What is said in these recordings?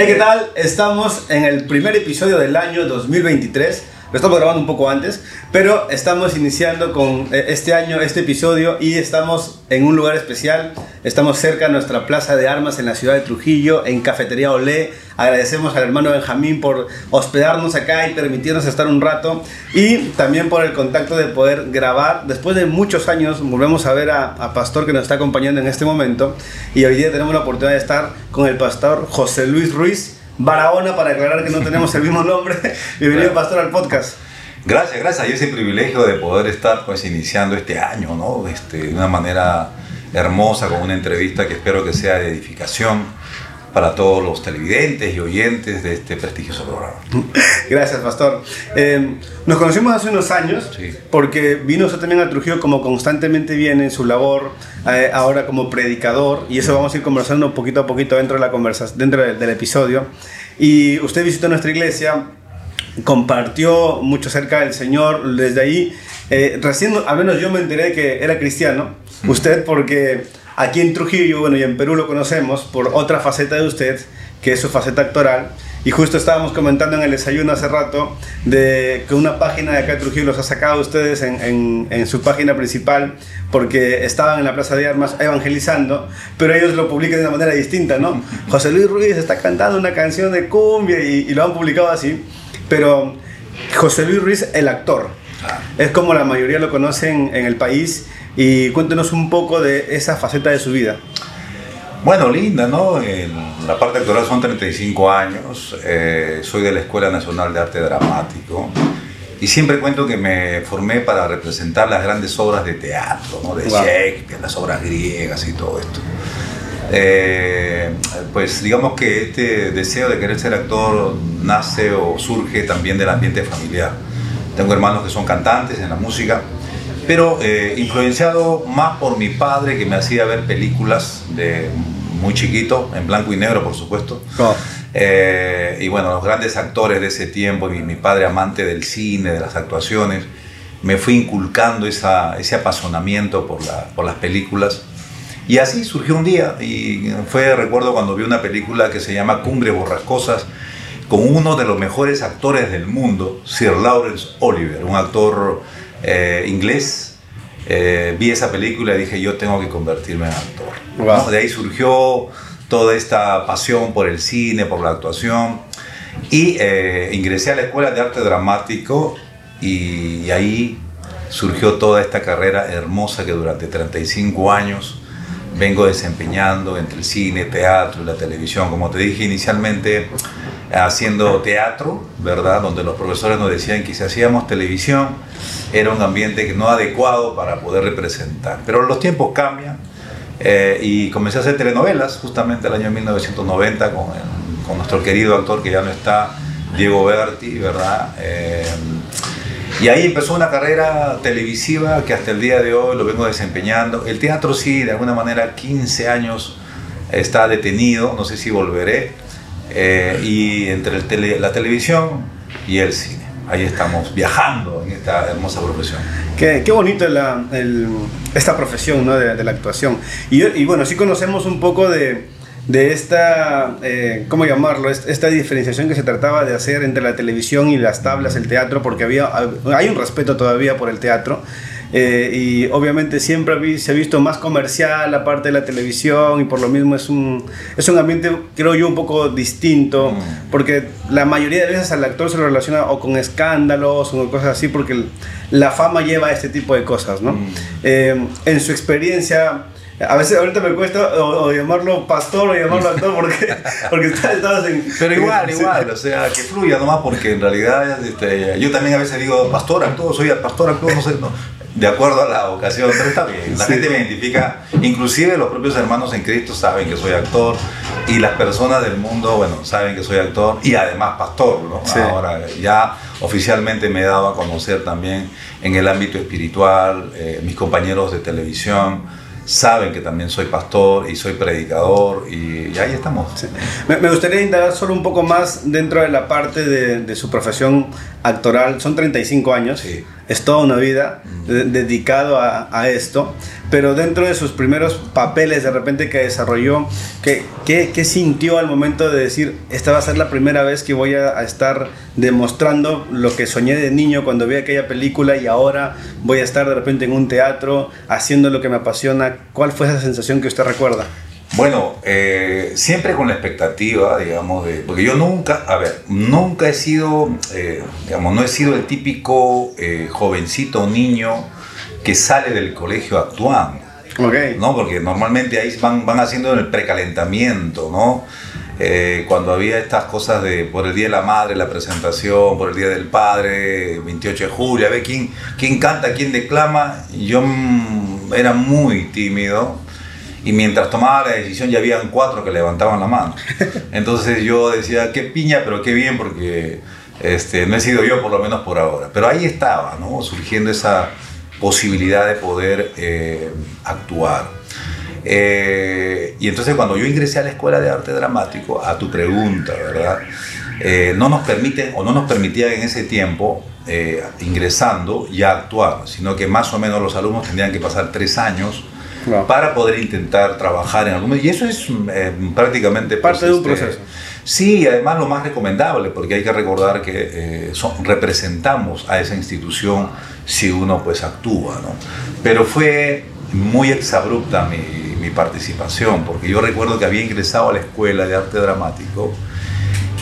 Hey, ¿qué tal? Estamos en el primer episodio del año 2023. Lo estamos grabando un poco antes, pero estamos iniciando con eh, este año, este episodio, y estamos en un lugar especial. Estamos cerca de nuestra plaza de armas en la ciudad de Trujillo, en Cafetería Olé. Agradecemos al hermano Benjamín por hospedarnos acá y permitirnos estar un rato. Y también por el contacto de poder grabar. Después de muchos años, volvemos a ver a, a Pastor que nos está acompañando en este momento. Y hoy día tenemos la oportunidad de estar con el pastor José Luis Ruiz. Barahona para aclarar que no tenemos el mismo nombre. Bienvenido, pastor, al podcast. Gracias, gracias. Y ese privilegio de poder estar pues iniciando este año, ¿no? Este, de una manera hermosa, con una entrevista que espero que sea de edificación para todos los televidentes y oyentes de este prestigioso programa. Gracias, pastor. Eh, nos conocimos hace unos años Sí. porque vino usted también a Trujillo como constantemente viene en su labor, eh, ahora como predicador, y eso vamos a ir conversando poquito a poquito dentro, de la conversa, dentro del, del episodio. Y usted visitó nuestra iglesia, compartió mucho acerca del Señor, desde ahí, eh, recién, al menos yo me enteré que era cristiano, usted porque aquí en Trujillo, bueno, y en Perú lo conocemos por otra faceta de usted, que es su faceta actoral, y justo estábamos comentando en el desayuno hace rato de que una página de acá de Trujillo los ha sacado ustedes en, en- en su página principal porque estaban en la Plaza de Armas evangelizando, pero ellos lo publican de una manera distinta, ¿no? José Luis Ruiz está cantando una canción de cumbia y, y lo han publicado así, pero José Luis Ruiz, el actor, Ah, es como la mayoría lo conocen en el país y cuéntenos un poco de esa faceta de su vida. Bueno, linda, ¿no? En la parte actoral son 35 años, eh, soy de la Escuela Nacional de Arte Dramático y siempre cuento que me formé para representar las grandes obras de teatro, ¿no? De Wow. Shakespeare, las obras griegas y todo esto. Eh, pues digamos que este deseo de querer ser actor nace o surge también del ambiente familiar. Tengo hermanos que son cantantes en la música, pero eh, influenciado más por mi padre que me hacía ver películas de muy chiquito, en blanco y negro por supuesto. Eh, y bueno, los grandes actores de ese tiempo, y mi padre amante del cine, de las actuaciones, me fui inculcando esa, ese apasionamiento por, la- por las películas. Y así surgió un día, y fue, recuerdo, cuando vi una película que se llama Cumbre Borrascosas, con uno de los mejores actores del mundo, Sir Lawrence Oliver, un actor eh, inglés. Eh, vi esa película y dije, yo tengo que convertirme en actor. Wow. ¿no? De ahí surgió toda esta pasión por el cine, por la actuación. Y eh, ingresé a la Escuela de Arte Dramático y, y ahí surgió toda esta carrera hermosa que durante 35 años vengo desempeñando entre el cine, teatro y la televisión. Como te dije inicialmente, haciendo teatro, ¿verdad? Donde los profesores nos decían que si hacíamos televisión era un ambiente no adecuado para poder representar. Pero los tiempos cambian eh, y comencé a hacer telenovelas justamente el año 1990 con, con nuestro querido actor que ya no está, Diego Berti, ¿verdad? Eh, y ahí empezó una carrera televisiva que hasta el día de hoy lo vengo desempeñando. El teatro sí, de alguna manera 15 años está detenido, no sé si volveré. Eh, y entre el tele- la televisión y el cine. Ahí estamos viajando en esta hermosa profesión. Qué, qué bonito la- el- esta profesión ¿no? de, de la actuación. Y, y bueno, sí conocemos un poco de, de esta, eh, ¿cómo llamarlo? Est- Esta diferenciación que se trataba de hacer entre la televisión y las tablas, el teatro, porque había, hay un respeto todavía por el teatro. Eh, y obviamente siempre se ha visto más comercial la parte de la televisión y por lo mismo es un, es un ambiente, creo yo, un poco distinto, Mm. porque la mayoría de veces al actor se lo relaciona o con escándalos o con cosas así, porque la fama lleva a este tipo de cosas, ¿no? Mm. Eh, en su experiencia, a veces ahorita me cuesta o, o llamarlo pastor o llamarlo actor porque, porque está- estabas en... Pero igual, igual, o sea, que fluya nomás porque en realidad este, yo también a veces digo pastor, actor, soy pastor, actor, no sé, no, de acuerdo a la ocasión, pero está bien, la Sí. gente me identifica, inclusive los propios hermanos en Cristo saben que soy actor y las personas del mundo, bueno, saben que soy actor y además pastor, ¿no? Sí. Ahora ya oficialmente me he dado a conocer también en el ámbito espiritual, eh, mis compañeros de televisión saben que también soy pastor y soy predicador y, y ahí estamos. Sí. Me, me gustaría indagar solo un poco más dentro de la parte de, de su profesión actoral. Son 35 años. Sí. Es toda una vida dedicado a, esto, pero dentro de sus primeros papeles de repente que desarrolló, ¿qué, qué, qué sintió al momento de decir, esta va a ser la primera vez que voy a, a, estar demostrando lo que soñé de niño cuando vi aquella película y ahora voy a estar de repente en un teatro haciendo lo que me apasiona? ¿Cuál fue esa sensación que usted recuerda? Bueno, eh, siempre con la expectativa, digamos, de, porque yo nunca, a ver, nunca he sido, eh, digamos, no he sido el típico eh, jovencito niño que sale del colegio actuando. Okay. ¿no? Porque normalmente ahí van, van haciendo el precalentamiento, ¿no? Eh, cuando había estas cosas de por el Día de la Madre, la presentación, por el Día del Padre, 28 de julio, a ver quién, quién canta, quién declama, yo mm, era muy tímido y mientras tomaba la decisión ya habían cuatro que levantaban la mano. Entonces yo decía, qué piña, pero qué bien, porque este, no he sido yo por lo menos por ahora. Pero ahí estaba, ¿no? surgiendo esa posibilidad de poder eh, actuar. Eh, y entonces cuando yo ingresé a la Escuela de Arte Dramático, a tu pregunta, ¿verdad? Eh, no nos permiten o no nos permitían en ese tiempo eh, ingresando ya actuar, sino que más o menos los alumnos tendrían que pasar tres años Para poder intentar trabajar en algún y eso es eh, prácticamente pues, Parte de un este, proceso. Sí, y además lo más recomendable, porque hay que recordar que eh, son- representamos a esa institución si uno pues actúa, ¿no? Pero fue muy exabrupta mi, mi participación, porque yo recuerdo que había ingresado a la Escuela de Arte Dramático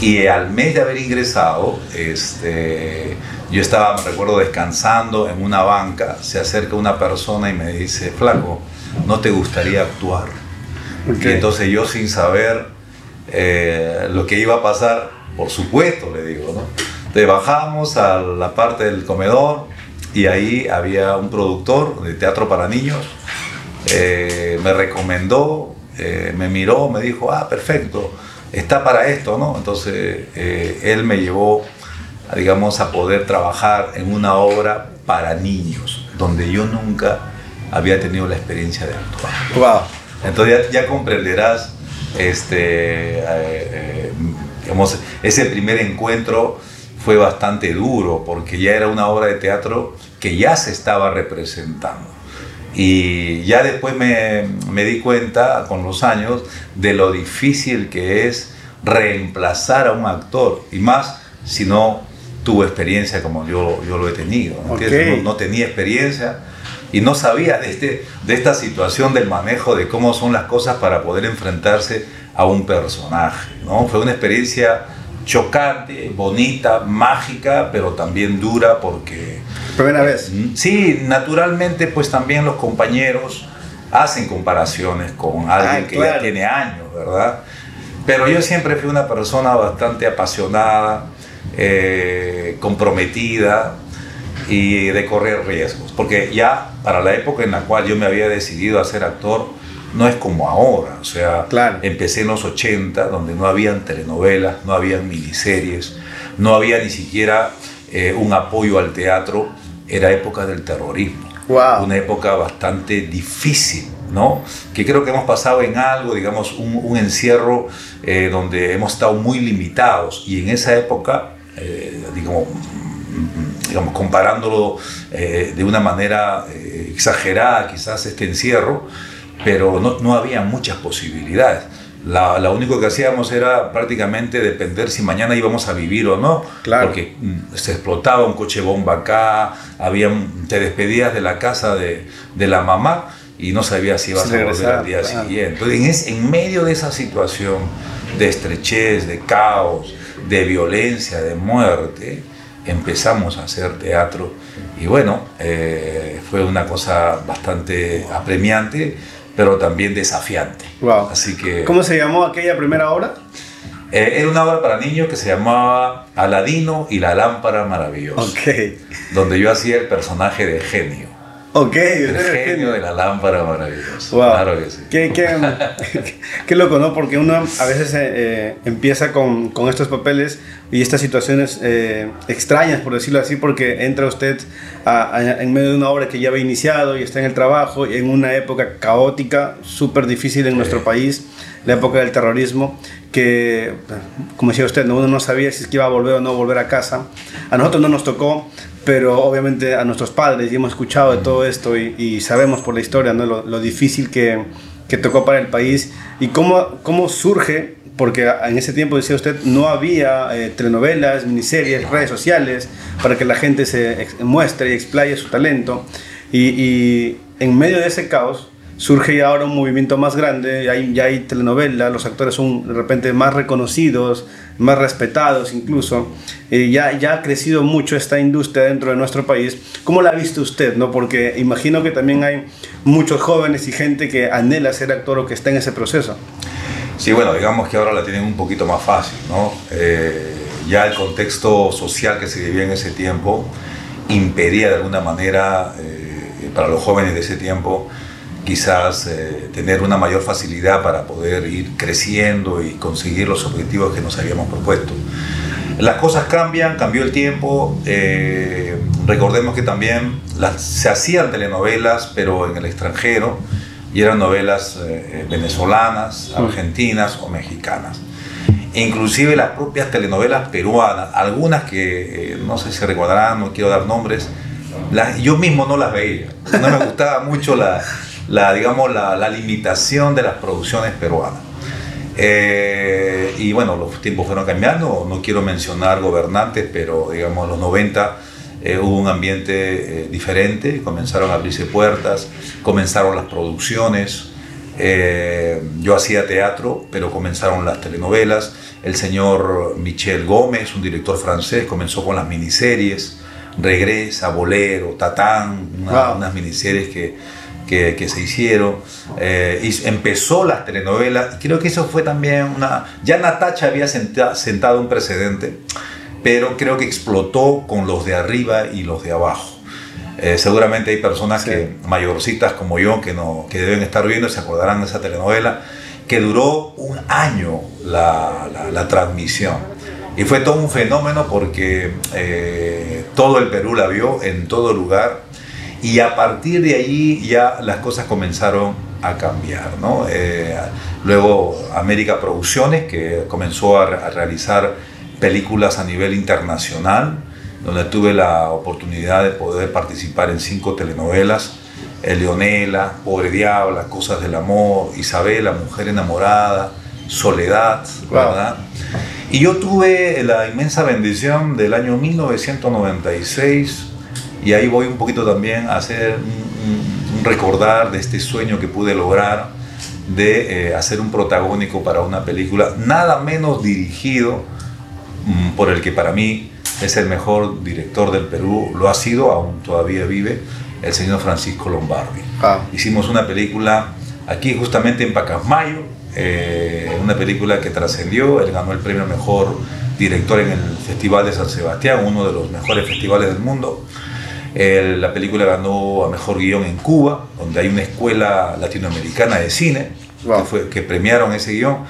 y al mes de haber ingresado, este, yo estaba, me recuerdo, descansando en una banca, se acerca una persona y me dice, flaco, ¿no te gustaría actuar? Ok. Y entonces yo sin saber eh, lo que iba a pasar, por supuesto, le digo, ¿no? Entonces bajamos a la parte del comedor y ahí había un productor de teatro para niños, eh, me recomendó, eh, me miró, me dijo, ah, perfecto, está para esto, ¿no? Entonces él me llevó, digamos, a poder trabajar en una obra para niños, donde yo nunca había tenido la experiencia de actuar. Wow. Entonces ya, ya comprenderás este, eh, eh, digamos, ese primer encuentro fue bastante duro porque ya era una obra de teatro que ya se estaba representando. Y ya después me, me di cuenta con los años de lo difícil que es reemplazar a un actor y más si no tuvo experiencia como yo, yo lo he tenido. ¿no? Ok. No, no tenía experiencia y no sabía de, este, de esta situación del manejo de cómo son las cosas para poder enfrentarse a un personaje. ¿no? Fue una experiencia chocante, bonita, mágica, pero también dura porque Primera vez. Sí, naturalmente, pues también los compañeros hacen comparaciones con alguien Ah, que claro. ya tiene años, ¿verdad? Pero yo siempre fui una persona bastante apasionada, eh, comprometida y de correr riesgos. Porque ya para la época en la cual yo me había decidido a ser actor, no es como ahora. O sea, Claro. empecé en los 80, donde no habían telenovelas, no habían miniseries, no había ni siquiera eh, un apoyo al teatro. Era época del terrorismo Wow. una época bastante difícil, ¿no? Que creo que hemos pasado en algo, digamos, un, un encierro eh, donde hemos estado muy limitados y en esa época, eh, digamos, digamos, comparándolo eh, de una manera eh, exagerada, quizás este encierro, pero no, no había muchas posibilidades. La, la único que hacíamos era prácticamente depender si mañana íbamos a vivir o no, Claro. porque mm, se explotaba un coche bomba acá, había, un- te despedías de la casa de, de la mamá y no sabías si ibas a volver al día claro. siguiente. Entonces, en, es- en medio de esa situación de estrechez, de caos, de violencia, de muerte, empezamos a hacer teatro y bueno, eh, fue una cosa bastante apremiante, pero también desafiante. Wow. Así que... ¿Cómo se llamó aquella primera obra? Eh, era una obra para niños que se llamaba Aladino y la lámpara maravillosa, Ok. donde yo hacía el personaje de genio, Ok. el genio de la lámpara maravillosa. Wow. Claro que sí. Qué, qué, qué loco, ¿no? Porque uno a veces eh, eh, empieza con, con estos papeles y estas situaciones eh, extrañas, por decirlo así, porque entra usted a- a- en medio de una obra que ya había iniciado y está en el trabajo, y en una época caótica, súper difícil en nuestro país, la época del terrorismo, que, como decía usted, uno no sabía si es que iba a volver o no volver a casa. A nosotros no nos tocó, pero obviamente a nuestros padres y hemos escuchado de todo esto y, sabemos por la historia ¿no? lo, difícil que, que, tocó para el país y cómo, cómo surge, porque en ese tiempo, decía usted, no había eh, telenovelas, miniseries, redes sociales para que la gente se muestre y explaye su talento. Y, y en medio de ese caos, surge ahora un movimiento más grande, ya hay, ya telenovelas, los actores son de repente más reconocidos, más respetados incluso, eh, ya, ya ha crecido mucho esta industria dentro de nuestro país. ¿Cómo la ha visto usted? No? Porque imagino que también hay muchos jóvenes y gente que anhela ser actor o que está en ese proceso. Sí, bueno, digamos que ahora la tienen un poquito más fácil, ¿no? Eh, ya el contexto social que se vivía en ese tiempo impedía de alguna manera eh, para los jóvenes de ese tiempo quizás eh, tener una mayor facilidad para poder ir creciendo y conseguir los objetivos que nos habíamos propuesto. Las cosas cambian, cambió el tiempo, eh, recordemos que también las, se hacían telenovelas, pero en el extranjero, y eran novelas eh, venezolanas, argentinas o mexicanas. inclusive las propias telenovelas peruanas, algunas que no sé si recordarán, no quiero dar nombres, las, yo mismo no las veía, no me gustaba mucho la, la, digamos, la, limitación de las producciones peruanas. Eh, y bueno, los tiempos fueron cambiando, no quiero mencionar gobernantes, pero digamos, en los 90 eh, hubo un ambiente eh, diferente, comenzaron a abrirse puertas, comenzaron las producciones. yo hacía teatro, pero comenzaron las telenovelas. El señor Michel Gómez, un director francés, comenzó con las miniseries. Regresa, Bolero, Tatán, unas miniseries que, que, se hicieron. Eh, y empezó las telenovelas. Y creo que eso fue también una... Ya Natacha había sentado un precedente, pero creo que explotó con los de arriba y los de abajo. Eh, seguramente hay personas que, mayorcitas como yo que, no, que deben estar viendo y se acordarán de esa telenovela, que duró un año la, la, transmisión. Y fue todo un fenómeno porque eh, todo el Perú la vio en todo lugar y a partir de allí ya las cosas comenzaron a cambiar. ¿no? Eh, luego América Producciones, que comenzó a, realizar películas a nivel internacional, donde tuve la oportunidad de poder participar en cinco telenovelas. Leonela, Pobre Diabla, Cosas del Amor, Isabela, Mujer Enamorada, Soledad, ¿verdad? Y yo tuve la inmensa bendición del año 1996 y ahí voy un poquito también a hacer un, recordar de este sueño que pude lograr de eh, hacer un protagónico para una película, nada menos dirigido mm, por el que para mí es el mejor director del Perú, lo ha sido, aún todavía vive, el señor Francisco Lombardi. Ah. Hicimos una película aquí justamente en Pacasmayo, eh, una película que trascendió, él ganó el premio Mejor Director en el Festival de San Sebastián, uno de los mejores festivales del mundo la película ganó a mejor guion en Cuba, donde hay una escuela latinoamericana de cine que, fue, que premiaron ese guion.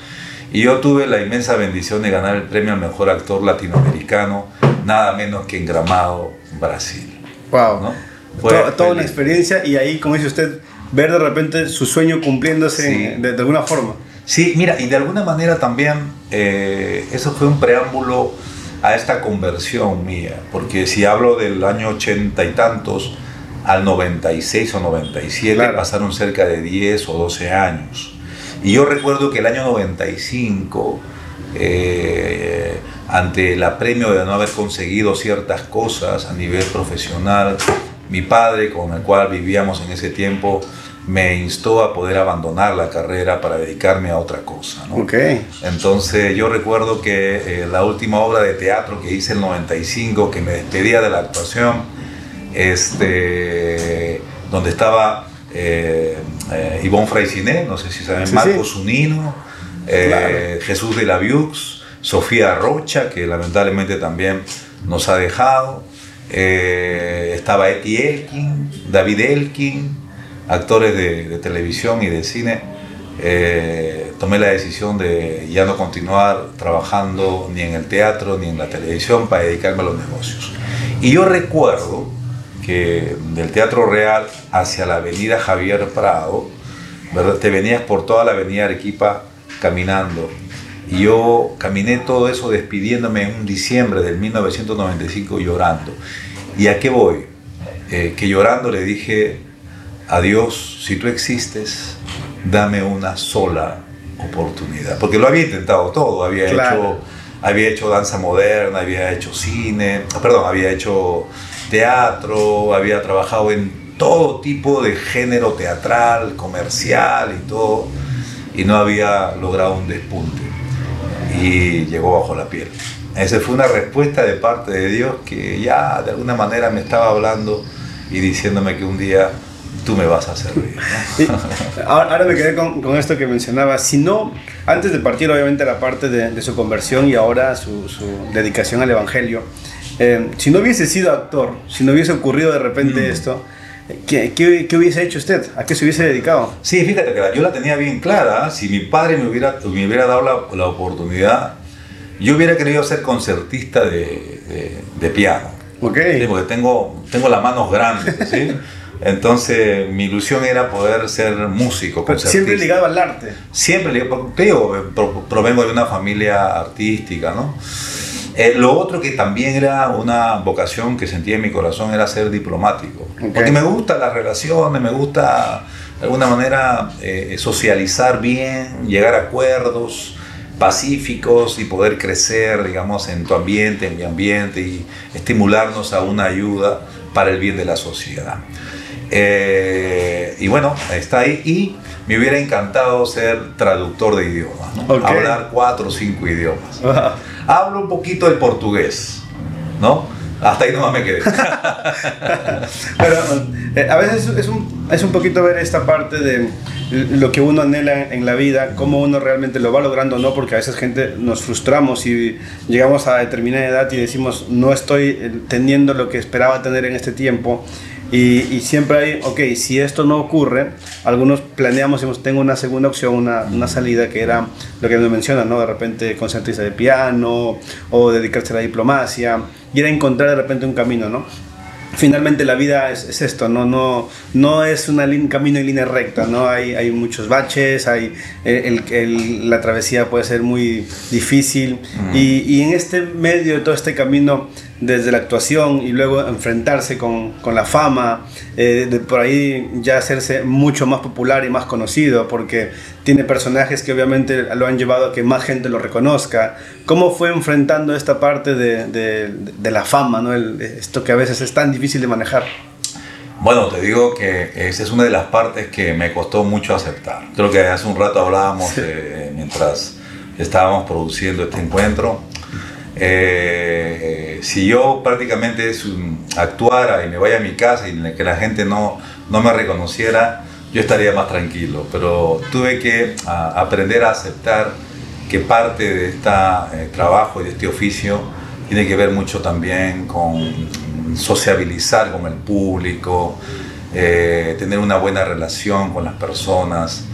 Y yo tuve la inmensa bendición de ganar el premio al mejor actor latinoamericano, nada menos que en Gramado, Brasil. Wow. toda una experiencia y ahí, como dice usted, ver de repente su sueño cumpliéndose de, alguna forma. Sí, mira, y de alguna manera también eh, eso fue un preámbulo a esta conversión mía, porque si hablo del año ochenta y tantos al 96 o 97 pasaron cerca de 10 o 12 años. Y yo recuerdo que el año 95, eh, ante el apremio de no haber conseguido ciertas cosas a nivel profesional, mi padre, con el cual vivíamos en ese tiempo, me instó a poder abandonar la carrera para dedicarme a otra cosa. ¿no? Okay. Entonces yo recuerdo que eh, la última obra de teatro que hice en el 95, que me despedía de la actuación, este, donde estaba eh, eh Ivonne Fraisiné, no sé si saben, Marco Zunino, eh, Jesús de la Viux, Sofía Rocha, que lamentablemente también nos ha dejado, estaba Eti Elkin, David Elkin, actores de, televisión y de cine, eh, tomé la decisión de ya no continuar trabajando ni en el teatro ni en la televisión para dedicarme a los negocios. Y yo recuerdo que del Teatro Real hacia la avenida Javier Prado, ¿verdad? te venías por toda la avenida Arequipa caminando Y yo caminé todo eso despidiéndome en un diciembre del 1995 llorando. ¿Y a qué voy? Eh, que llorando le dije a Dios, si tú existes, dame una sola oportunidad. Porque lo había intentado todo, había, hecho, había hecho danza moderna, había hecho cine, perdón, había hecho teatro, había trabajado en todo tipo de género teatral, comercial y todo, y no había logrado un despunte. Y llegó bajo la piel. Esa fue una respuesta de parte de Dios que ya de alguna manera me estaba hablando y diciéndome que un día tú me vas a servir. ahora, me quedé con, con, esto que mencionaba. Si no, antes de partir obviamente la parte de, de su conversión y ahora su, su dedicación al Evangelio, eh, si no hubiese sido actor, si no hubiese ocurrido de repente mm. esto, ¿qué, ¿qué, hubiese hecho usted? ¿A qué se hubiese dedicado? Sí, fíjate que yo la tenía bien clara. Si mi padre me hubiera, me hubiera dado la, la oportunidad, yo hubiera querido ser concertista de, de, de piano. Ok. porque tengo, tengo las manos grandes, ¿sí? Entonces mi ilusión era poder ser músico. siempre ligado al arte. Siempre ligado, digo, provengo de una familia artística, ¿no? Eh, lo otro que también era una vocación que sentía en mi corazón era ser diplomático. Porque me gustan las relaciones, me gusta de alguna manera eh, socializar bien, llegar a acuerdos pacíficos y poder crecer, digamos, en tu ambiente, en mi ambiente y estimularnos a una ayuda para el bien de la sociedad. Eh, y bueno, está ahí. Y me hubiera encantado ser traductor de idiomas, hablar cuatro o cinco idiomas. Hablo un poquito el portugués, ¿no? Hasta ahí nomás me quedé. Pero eh, a veces es un, es un poquito ver esta parte de lo que uno anhela en la vida, cómo uno realmente lo va logrando no, porque a veces gente nos frustramos y llegamos a determinada edad y decimos no estoy eh, teniendo lo que esperaba tener en este tiempo y, siempre hay, ok, si esto no ocurre, algunos planeamos, digamos, tengo una segunda opción, una, una salida que era lo que me mencionan, ¿no? De repente concertista de piano o dedicarse a la diplomacia y era encontrar de repente un camino, ¿no? finalmente la vida es, esto, ¿no? No, no es un camino en línea recta, ¿no? Hay, hay muchos baches, hay, el, la travesía puede ser muy difícil y, y, en este medio de todo este camino desde la actuación y luego enfrentarse con, con la fama, eh, de por ahí ya hacerse mucho más popular y más conocido, porque tiene personajes que obviamente lo han llevado a que más gente lo reconozca. ¿Cómo fue enfrentando esta parte de, de, de la fama, ¿no? esto que a veces es tan difícil de manejar? Bueno, te digo que esa es una de las partes que me costó mucho aceptar. Creo que hace un rato hablábamos mientras estábamos produciendo este encuentro eh, si yo prácticamente actuara y me vaya a mi casa y que la gente no, no me reconociera, yo estaría más tranquilo. Pero tuve que aprender a aceptar que parte de este trabajo y de este oficio tiene que ver mucho también con sociabilizar con el público, eh, tener una buena relación con las personas.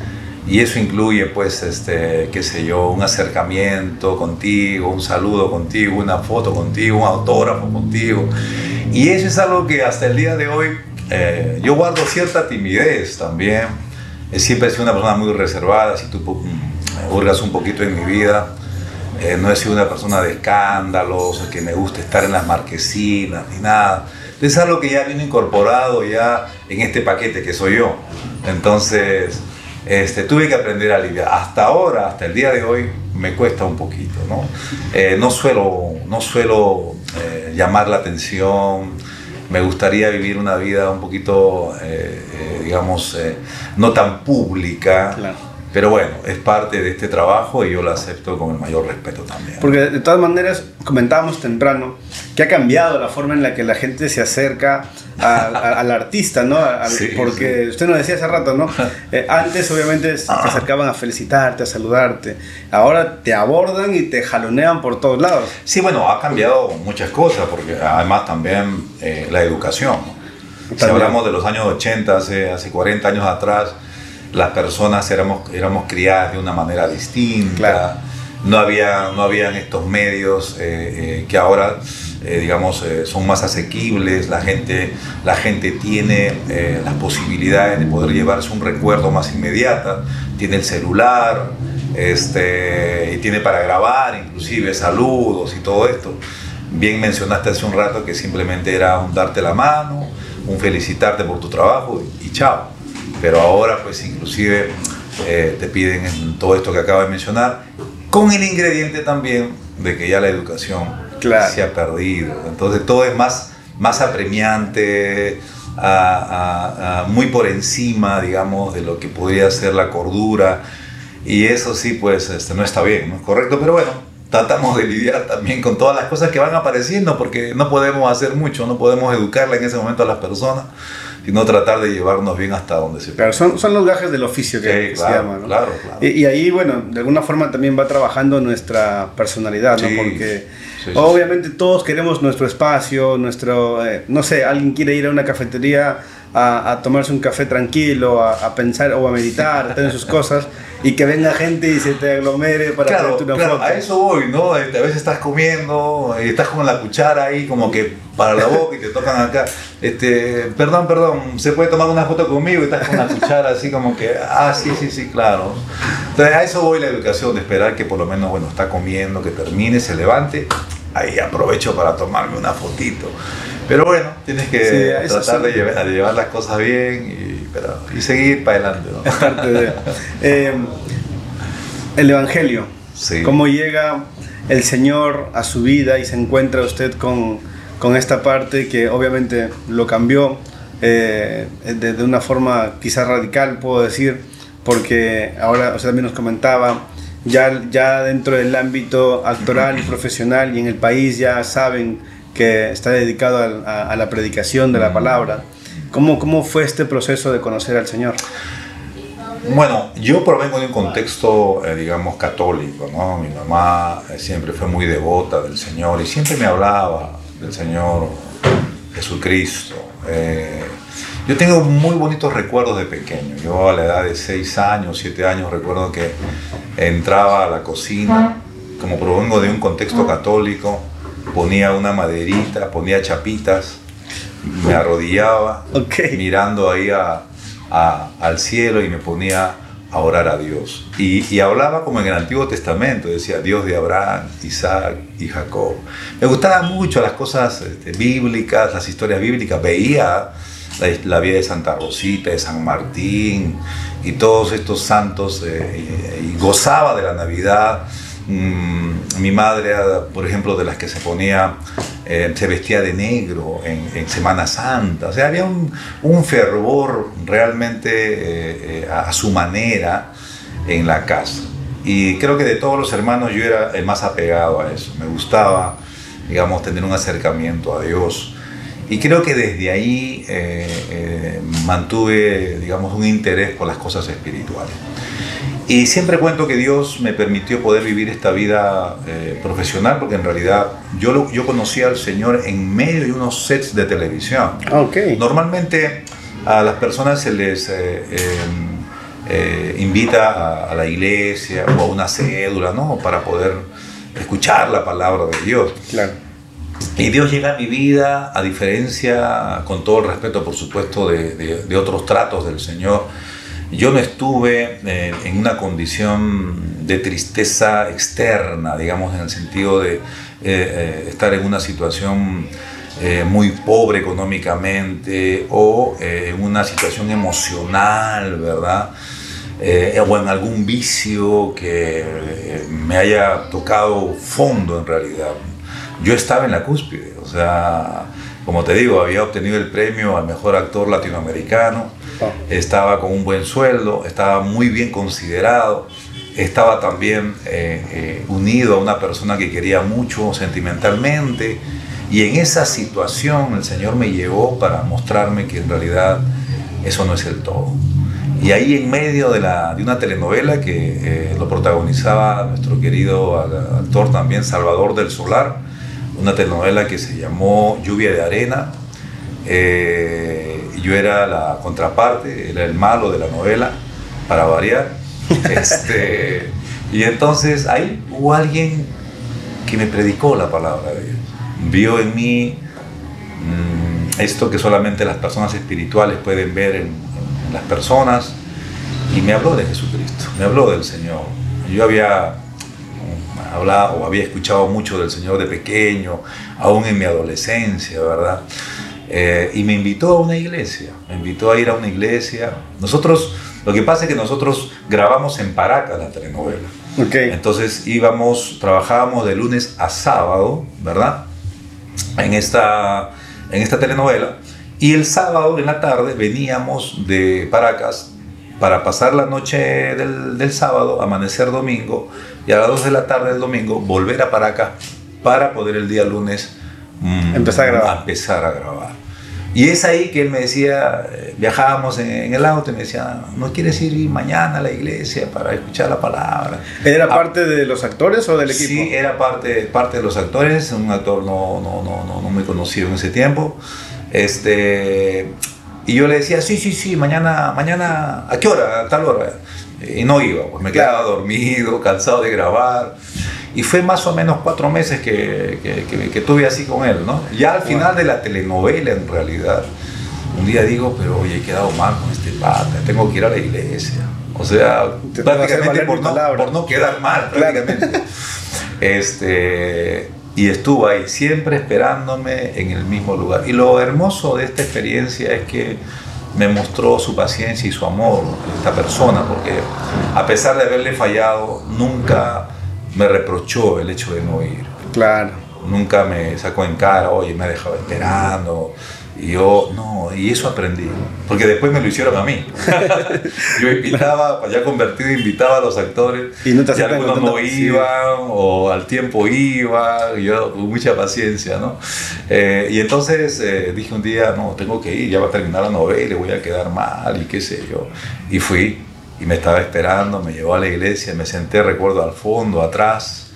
Y eso incluye, pues, este, qué sé yo, un acercamiento contigo, un saludo contigo, una foto contigo, un autógrafo contigo. Y eso es algo que hasta el día de hoy eh, yo guardo cierta timidez también. Siempre he sido una persona muy reservada, si tú mm, hurgas un poquito en mi vida. Eh, no he sido una persona de escándalos, que me gusta estar en las marquesinas, ni nada. Es algo que ya viene incorporado ya en este paquete que soy yo. Entonces, este, tuve que aprender a lidiar. Hasta ahora, hasta el día de hoy, me cuesta un poquito. No, eh, no suelo, no suelo eh, llamar la atención. Me gustaría vivir una vida un poquito, eh, digamos, no tan pública. Pero bueno, es parte de este trabajo y yo lo acepto con el mayor respeto también. Porque de todas maneras, comentábamos temprano que ha cambiado la forma en la que la gente se acerca al artista, ¿no? porque usted nos decía hace rato, ¿no? Eh, antes obviamente se ah. acercaban a felicitarte, a saludarte. Ahora te abordan y te jalonean por todos lados. Sí, bueno, ha cambiado muchas cosas, porque además también eh, la educación. Si hablamos de los años 80, hace, hace 40 años atrás, las personas éramos, éramos criadas de una manera distinta, no, había, no habían estos medios eh, eh, que ahora, eh, digamos, son más asequibles, la gente, la gente tiene las posibilidades de poder llevarse un recuerdo más inmediata, tiene el celular, este, y tiene para grabar, inclusive saludos y todo esto. Bien mencionaste hace un rato que simplemente era un darte la mano, un felicitarte por tu trabajo y, chao. Pero ahora pues inclusive eh, te piden todo esto que acabo de mencionar, con el ingrediente también de que ya la educación se ha perdido. Entonces todo es más, más apremiante, muy por encima, digamos, de lo que podría ser la cordura. Y eso sí, pues este, no está bien, ¿no? es correcto, pero bueno, tratamos de lidiar también con todas las cosas que van apareciendo, porque no podemos hacer mucho, no podemos educarle en ese momento a las personas, sino tratar de llevarnos bien hasta donde se pueda. son, son los gajes del oficio que, se llama, ¿no? Claro, claro. Y, ahí, bueno, de alguna forma también va trabajando nuestra personalidad, ¿no? Porque obviamente todos queremos nuestro espacio, nuestro, eh, no sé, alguien quiere ir a una cafetería a, tomarse un café tranquilo, a, pensar o a meditar, a tener sus cosas, y que venga gente y se te aglomere para claro, una claro, foto. A eso voy, ¿no? Este, a veces estás comiendo y estás con la cuchara ahí como que para la boca y te tocan acá. Este, perdón, perdón, ¿se puede tomar una foto conmigo? Y estás con la cuchara así como que, ah, sí, sí, sí, claro. Entonces a eso voy la educación, de esperar que por lo menos, bueno, está comiendo, que termine, se levante. Ahí aprovecho para tomarme una fotito. Pero bueno, tienes que tratar de llevar, las cosas bien y, seguir para adelante. Eh, el Evangelio. ¿Cómo llega el Señor a su vida y se encuentra usted con, esta parte que obviamente lo cambió eh, de, una forma quizás radical, puedo decir, porque ahora usted también nos comentaba, ya, ya dentro del ámbito actoral y profesional y en el país ya saben que está dedicado a, la predicación de la mm. palabra. ¿Cómo, ¿Cómo fue este proceso de conocer al Señor? Bueno, yo provengo de un contexto, eh, digamos, católico, ¿no? Mi mamá eh, siempre fue muy devota del Señor y siempre me hablaba del Señor Jesucristo. Eh, yo tengo muy bonitos recuerdos de pequeño. Yo a la edad de 6 años, 7 años, recuerdo que entraba a la cocina, como provengo de un contexto católico, ponía una maderita, ponía chapitas, me arrodillaba, mirando ahí al cielo y me ponía a orar a Dios. Y, hablaba como en el Antiguo Testamento, decía Dios de Abraham, Isaac y Jacob. Me gustaban mucho las cosas este, bíblicas, las historias bíblicas, veía la, vida de Santa Rosita, de San Martín y todos estos santos eh, y gozaba de la Navidad Mm, mi madre, por ejemplo, de las que se ponía, eh, se vestía de negro en, Semana Santa. O sea, había un, fervor realmente eh, eh, a, su manera en la casa. Y creo que de todos los hermanos yo era el más apegado a eso. Me gustaba, digamos, tener un acercamiento a Dios. Y creo que desde ahí mantuve, digamos, un interés por las cosas espirituales. Y siempre cuento que Dios me permitió poder vivir esta vida eh, profesional, porque en realidad yo, lo, yo conocí al Señor en medio de unos sets de televisión. Okay. Normalmente a las personas se les eh, em, eh, invita a, la iglesia o a una cédula, ¿no? Para poder escuchar la palabra de Dios. Claro. Y Dios llega a mi vida, a diferencia, con todo el respeto, por supuesto, de, de, de otros tratos del Señor yo no estuve eh, en una condición de tristeza externa, digamos, en el sentido de eh, eh, estar en una situación muy pobre económicamente o en una situación emocional, ¿verdad? o en algún vicio que me haya tocado fondo en realidad. Yo estaba en la cúspide, o sea, como te digo, había obtenido el premio al mejor actor latinoamericano, estaba con un buen sueldo, estaba muy bien considerado, estaba también eh, eh, unido a una persona que quería mucho sentimentalmente. Y en esa situación el Señor me llevó para mostrarme que en realidad eso no es el todo. Y ahí en medio de, la, de una telenovela que eh, lo protagonizaba nuestro querido actor también Salvador del Solar, una telenovela que se llamó Lluvia de Arena, yo era la contraparte, era el malo de la novela, para variar. Este, y entonces ahí hubo alguien que me predicó la palabra de Dios. Vio en mí mm, esto que solamente las personas espirituales pueden ver en, las personas y me habló de Jesucristo, me habló del Señor. yo había hablado o había escuchado mucho del Señor de pequeño, aún en mi adolescencia, ¿verdad? Eh, y me invitó a una iglesia, me invitó a ir a una iglesia. Nosotros, lo que pasa es que nosotros grabamos en Paracas la telenovela. Okay. Entonces íbamos, trabajábamos de lunes a sábado, ¿verdad? En esta, en esta telenovela. Y el sábado en la tarde veníamos de Paracas para pasar la noche del, del sábado, amanecer domingo, y a las 2 de la tarde del domingo volver a Paracas para poder el día lunes mm, empezar, a grabar. empezar a grabar. Y es ahí que él me decía, eh, viajábamos en, el auto y me decía, ¿no quieres ir mañana a la iglesia para escuchar la palabra? ¿Era ah, parte de los actores o del equipo? Sí, era parte, parte de los actores, un actor no, no, no, no, no muy conocido en ese tiempo. Este, y yo le decía, sí, sí, sí, mañana, mañana, ¿a qué hora? A tal hora. Y no iba, pues me quedaba dormido, cansado de grabar. Y fue más o menos cuatro meses que, que, que, tuve así con él, ¿no? Ya al final de la telenovela, en realidad, un día digo, pero oye, he quedado mal con este pata, tengo que ir a la iglesia. O sea, prácticamente por no, por no, quedar mal, prácticamente. este, y estuvo ahí, siempre esperándome en el mismo lugar. Y lo hermoso de esta experiencia es que me mostró su paciencia y su amor esta persona, porque a pesar de haberle fallado, nunca me reprochó el hecho de no ir. Claro. Nunca me sacó en cara, oye, me ha dejado esperando. Y yo, no, y eso aprendí. Porque después me lo hicieron a mí. yo invitaba, ya convertido, invitaba a los actores. Y, no te algunos no iban, o al tiempo iba, yo con mucha paciencia, ¿no? Eh, y entonces eh, dije un día, no, tengo que ir, ya va a terminar la novela, voy a quedar mal, y qué sé yo. Y fui, y me estaba esperando, me llevó a la iglesia, me senté, recuerdo, al fondo, atrás.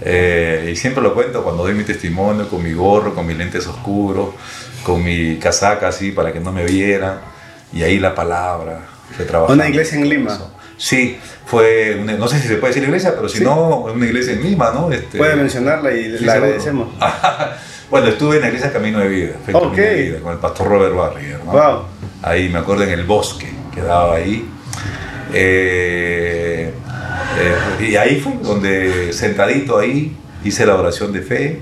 Eh, y siempre lo cuento cuando doy mi testimonio con mi gorro, con mis lentes oscuros con mi casaca así para que no me vieran. Y ahí la palabra. ¿Una iglesia en Lima? Sí, fue, no sé si se puede decir iglesia, pero si no, una iglesia en Lima, ¿no? Este, puede mencionarla y le agradecemos. bueno, estuve en la iglesia Camino de Vida, con el pastor Robert Barrier. Wow. Ahí me acuerdo en el bosque, quedaba ahí. Eh, eh, y ahí fue donde sentadito ahí hice la oración de fe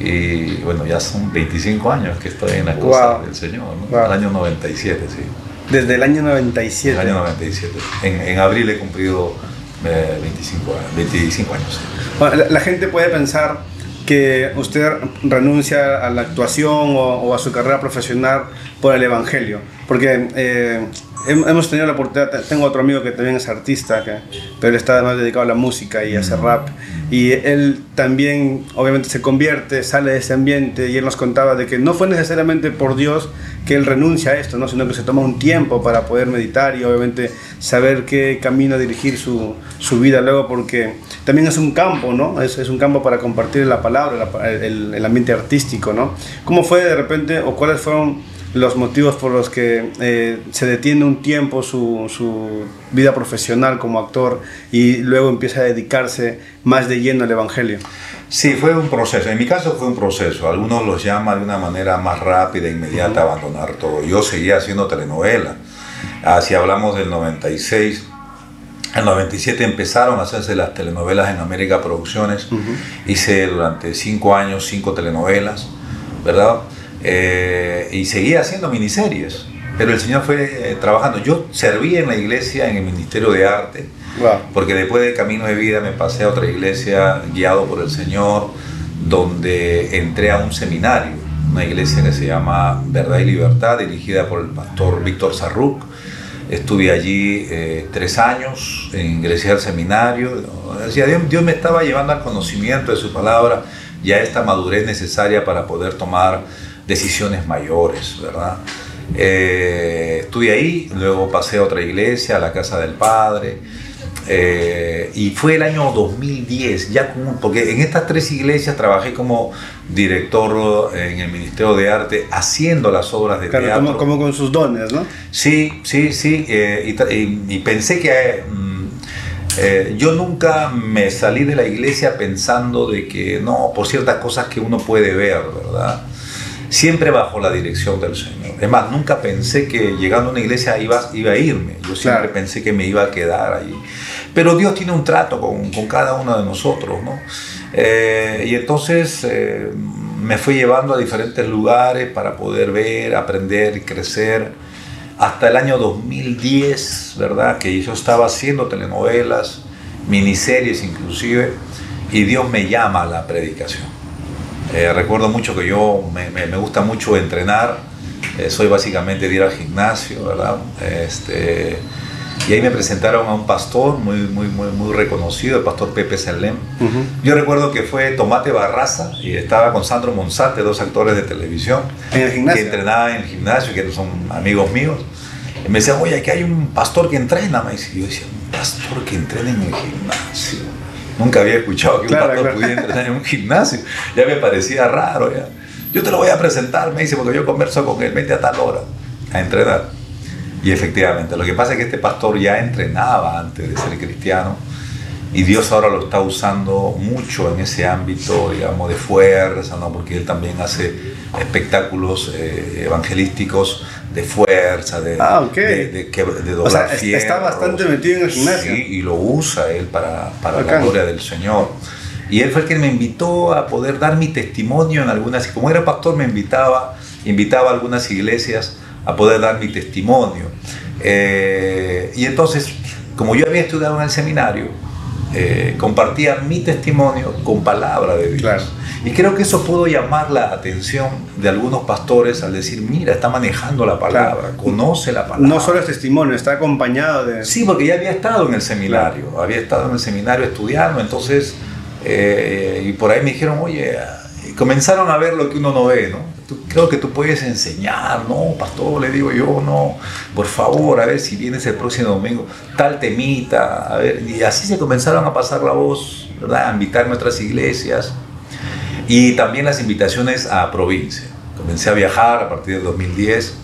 y bueno, ya son 25 años que estoy en la cosa del Señor, ¿no? El año 97, sí. Desde el año 97. El año 97. En, en abril he cumplido 25, eh, 25 años. la, la, gente puede pensar que usted renuncia a la actuación o, a su carrera profesional por el Evangelio, porque eh, hemos tenido la oportunidad, tengo otro amigo que también es artista, que, pero él está más dedicado a la música y a hacer rap, y él también obviamente se convierte, sale de ese ambiente, y él nos contaba de que no fue necesariamente por Dios que él renuncia a esto, ¿no? sino que se toma un tiempo para poder meditar y obviamente saber qué camino dirigir su, su vida luego, porque también es un campo, ¿no? Es, es un campo para compartir la palabra, el, el, ambiente artístico, ¿no? ¿Cómo fue de repente o cuáles fueron los motivos por los que eh, se detiene un tiempo su, su, vida profesional como actor y luego empieza a dedicarse más de lleno al Evangelio? Sí, fue un proceso. En mi caso fue un proceso. Algunos los llaman de una manera más rápida, e inmediata, abandonar todo. Yo seguía haciendo telenovela. Así hablamos del 96. En el 97 empezaron a hacerse las telenovelas en América Producciones. Hice durante cinco años cinco telenovelas, ¿verdad? Eh, y seguía haciendo miniseries. Pero el Señor fue eh, trabajando. Yo serví en la iglesia, en el Ministerio de Arte, porque después de Camino de Vida me pasé a otra iglesia guiado por el Señor, donde entré a un seminario, una iglesia que se llama Verdad y Libertad, dirigida por el pastor Víctor Sarruc. Estuve allí eh, tres años, ingresé al seminario. Dios, Dios me estaba llevando al conocimiento de su palabra y a esta madurez necesaria para poder tomar decisiones mayores, ¿verdad? Eh, estuve ahí, luego pasé a otra iglesia, a la casa del Padre, eh, y fue el año 2010, ya como, porque en estas tres iglesias trabajé como director en el Ministerio de Arte haciendo las obras de teatro. Como, con sus dones, ¿no? Sí, sí, sí, eh, y, pensé que... Mm, yo nunca me salí de la iglesia pensando de que no, por ciertas cosas que uno puede ver, ¿verdad? Siempre bajo la dirección del Señor. Es más, nunca pensé que llegando a una iglesia iba, iba a irme, yo siempre pensé que me iba a quedar ahí. Pero Dios tiene un trato con, con cada uno de nosotros, ¿no? Eh, y entonces eh, me fui llevando a diferentes lugares para poder ver, aprender y crecer. Hasta el año 2010, ¿verdad? Que yo estaba haciendo telenovelas, miniseries inclusive, y Dios me llama a la predicación. Eh, recuerdo mucho que yo me, me, gusta mucho entrenar, eh, soy básicamente de ir al gimnasio, ¿verdad? Este, y ahí me presentaron a un pastor muy, muy, muy, muy reconocido, el pastor Pepe Selem. Yo recuerdo que fue Tomate Barraza y estaba con Sandro Monsalte, dos actores de televisión, ¿En el gimnasio? que entrenaban en el gimnasio, que son amigos míos. Y me decían, oye, aquí hay un pastor que entrena. Me y yo decía, un pastor que entrena en el gimnasio. Nunca había escuchado que un pastor pudiera entrenar en un gimnasio. Ya me parecía raro. Ya. Yo te lo voy a presentar, me dice, porque yo converso con él, vete a tal hora a entrenar. Y efectivamente, lo que pasa es que este pastor ya entrenaba antes de ser cristiano y Dios ahora lo está usando mucho en ese ámbito, digamos, de fuerza, ¿no? porque él también hace espectáculos eh, evangelísticos de fuerza, de, ah, de, de, de, doblar o sea, Está bastante metido en el gimnasio. Sí, y lo usa él para, para la gloria del Señor. Y él fue el que me invitó a poder dar mi testimonio en algunas, como era pastor me invitaba, invitaba a algunas iglesias a poder dar mi testimonio. Eh, y entonces, como yo había estudiado en el seminario, eh, compartía mi testimonio con palabra de Dios. Y creo que eso pudo llamar la atención de algunos pastores al decir, mira, está manejando la palabra, conoce la palabra. No solo es testimonio, está acompañado de... Sí, porque ya había estado en el seminario, había estado en el seminario estudiando, entonces, eh, y por ahí me dijeron, oye, comenzaron a ver lo que uno no ve, ¿no? creo que tú puedes enseñar, no, pastor, le digo yo, no, por favor, a ver si vienes el próximo domingo, tal temita, a ver, y así se comenzaron a pasar la voz, ¿verdad? A invitarme a otras iglesias y también las invitaciones a provincia. Comencé a viajar a partir del 2010.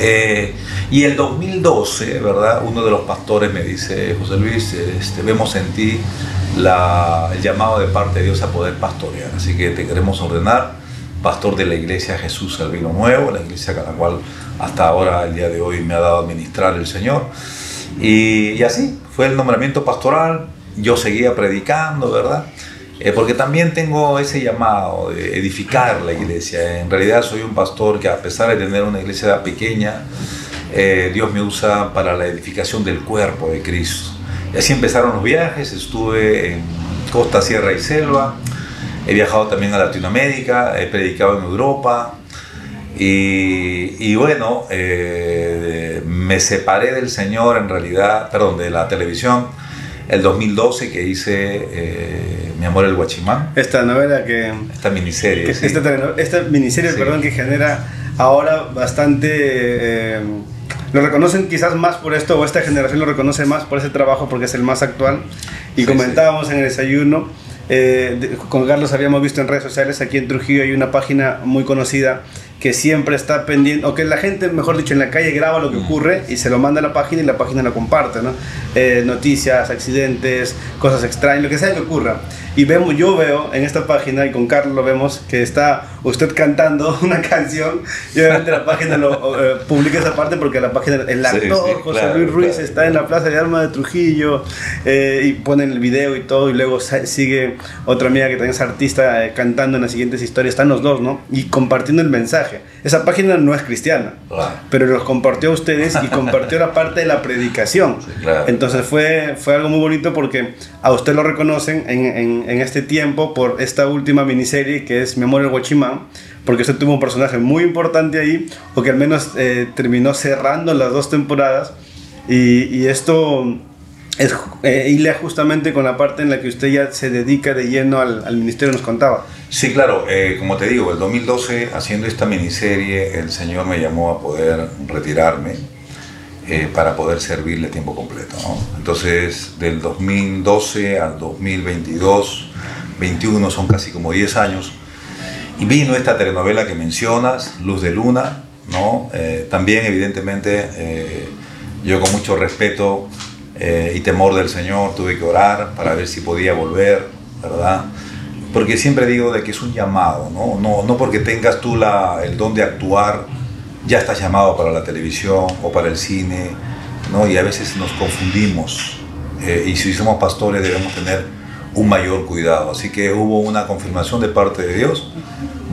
Eh, y el 2012, ¿verdad? Uno de los pastores me dice, José Luis, este, vemos en ti la, el llamado de parte de Dios a poder pastorear, así que te queremos ordenar pastor de la iglesia Jesús el Vino Nuevo, la iglesia con la cual hasta ahora, el día de hoy, me ha dado a administrar el Señor. Y así fue el nombramiento pastoral, yo seguía predicando, ¿verdad? Eh, porque también tengo ese llamado de edificar la iglesia. En realidad soy un pastor que a pesar de tener una iglesia pequeña, eh, Dios me usa para la edificación del cuerpo de Cristo. Y así empezaron los viajes, estuve en costa, sierra y selva, He viajado también a Latinoamérica, he predicado en Europa y, y bueno, eh, me separé del Señor en realidad, perdón, de la televisión el 2012 que hice eh, Mi amor el guachimán. Esta novela que... Esta miniserie. Que, esta, esta, miniserie, perdón, que genera ahora bastante... Eh, lo reconocen quizás más por esto, o esta generación lo reconoce más por ese trabajo porque es el más actual. Y comentábamos en el desayuno eh, con Carlos habíamos visto en redes sociales, aquí en Trujillo hay una página muy conocida que siempre está pendiente, o que la gente, mejor dicho, en la calle graba lo que mm. ocurre y se lo manda a la página y la página lo comparte, ¿no? Eh, noticias, accidentes, cosas extrañas, lo que sea que ocurra. Y vemos, yo veo en esta página, y con Carlos lo vemos, que está usted cantando una canción, y obviamente la página lo eh, publica esa parte porque la página, el actor José Luis Ruiz está en la Plaza de Armas de Trujillo, eh, y ponen el video y todo, y luego sigue otra amiga que también es artista cantando en las siguientes historias, están los dos, ¿no? Y compartiendo el mensaje esa página no es cristiana, pero los compartió a ustedes y compartió la parte de la predicación. Entonces fue, fue algo muy bonito porque a usted lo reconocen en, en, este tiempo por esta última miniserie que es Memoria Guachimán, porque usted tuvo un personaje muy importante ahí, o que al menos eh, terminó cerrando las dos temporadas. Y, y esto es eh, justamente con la parte en la que usted ya se dedica de lleno al, al ministerio, nos contaba. Sí, claro, eh, como te digo, el 2012, haciendo esta miniserie, el Señor me llamó a poder retirarme eh, para poder servirle tiempo completo. ¿no? Entonces, del 2012 al 2022, 21 son casi como 10 años, y vino esta telenovela que mencionas, Luz de Luna, ¿no? Eh, también evidentemente yo con mucho respeto y temor del Señor tuve que orar para ver si podía volver, ¿verdad? porque siempre digo de que es un llamado, ¿no? No, no porque tengas tú la, el don de actuar, ya estás llamado para la televisión o para el cine, ¿no? Y a veces nos confundimos. Eh, y si somos pastores debemos tener un mayor cuidado. Así que hubo una confirmación de parte de Dios.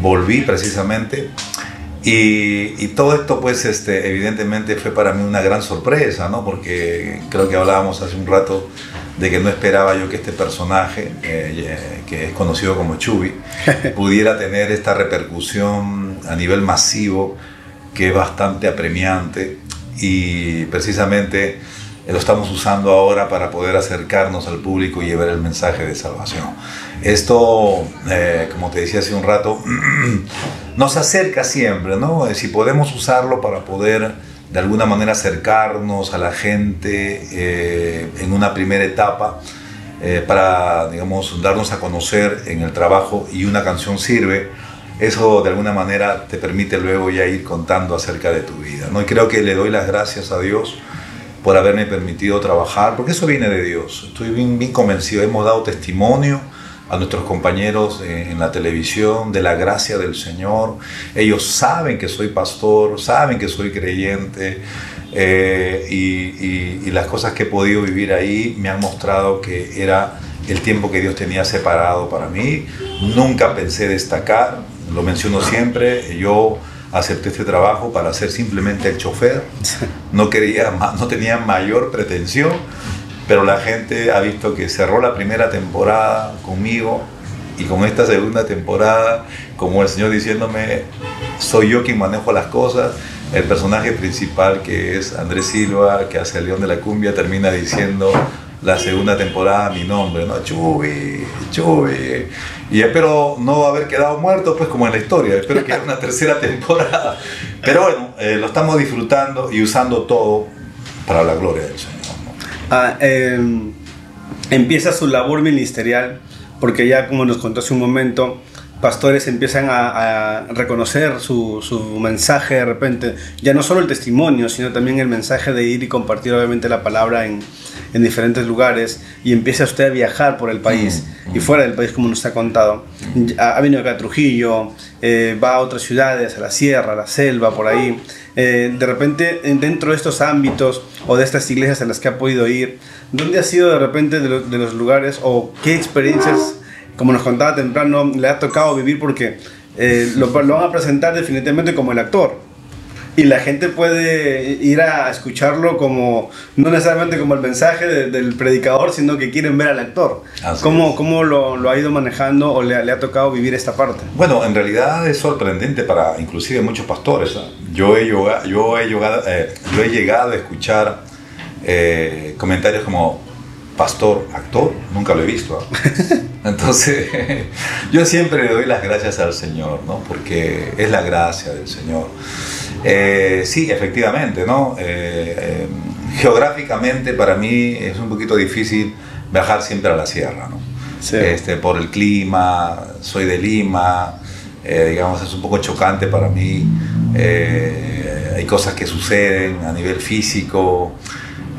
Volví precisamente. Y, y, todo esto, pues, este, evidentemente fue para mí una gran sorpresa, ¿no? Porque creo que hablábamos hace un rato de que no esperaba yo que este personaje, eh, que es conocido como Chubi, pudiera tener esta repercusión a nivel masivo, que es bastante apremiante y precisamente lo estamos usando ahora para poder acercarnos al público y llevar el mensaje de salvación. Esto, eh, como te decía hace un rato, nos acerca siempre, ¿no? Si podemos usarlo para poder de alguna manera acercarnos a la gente eh, en una primera etapa, eh, para, digamos, darnos a conocer en el trabajo y una canción sirve, eso de alguna manera te permite luego ya ir contando acerca de tu vida. ¿no? Y creo que le doy las gracias a Dios por haberme permitido trabajar, porque eso viene de Dios. Estoy bien, bien convencido, hemos dado testimonio a nuestros compañeros en la televisión de la gracia del Señor. Ellos saben que soy pastor, saben que soy creyente eh, y, y, las cosas que he podido vivir ahí me han mostrado que era el tiempo que Dios tenía separado para mí. Nunca pensé destacar, lo menciono siempre, yo acepté este trabajo para ser simplemente el chofer. No, quería, no tenía mayor pretensión, pero la gente ha visto que cerró la primera temporada conmigo y con esta segunda temporada, como el Señor diciéndome, soy yo quien manejo las cosas. El personaje principal, que es Andrés Silva, que hace el León de la Cumbia, termina diciendo la segunda temporada mi nombre, ¿no? Chubi, Chubi. Y espero no haber quedado muerto, pues como en la historia, espero que haya una tercera temporada. Pero bueno, eh, lo estamos disfrutando y usando todo para la gloria del Señor. Ah, em, empieza su labor ministerial, porque ya como nos contó hace un momento, pastores empiezan a, reconocer su, su, mensaje de repente, ya no solo el testimonio, sino también el mensaje de ir y compartir obviamente la palabra en, en diferentes lugares y empieza usted a viajar por el país mm, y mm. fuera del país como nos ha contado. Ha, venido acá a Trujillo, eh, va a otras ciudades, a la sierra, a la selva, por ahí. Eh, de repente, dentro de estos ámbitos o de estas iglesias a las que ha podido ir, ¿dónde ha sido de repente de, de los lugares o qué experiencias como nos contaba temprano, le ha tocado vivir porque eh, lo, lo, van a presentar definitivamente como el actor. Y la gente puede ir a escucharlo como, no necesariamente como el mensaje del predicador, sino que quieren ver al actor. ¿Cómo, ¿Cómo, lo, lo, ha ido manejando o le, le, ha tocado vivir esta parte? Bueno, en realidad es sorprendente para inclusive muchos pastores. Yo he, yo, yo he, llegado, eh, yo he llegado a escuchar eh, comentarios como, pastor, actor, nunca lo he visto. Entonces, yo siempre le doy las gracias al Señor, ¿no? Porque es la gracia del Señor. Eh, sí, efectivamente, ¿no? Eh, eh, geográficamente para mí es un poquito difícil viajar siempre a la sierra, ¿no? Este, por el clima, soy de Lima, digamos, es un poco chocante para mí. hay cosas que suceden a nivel físico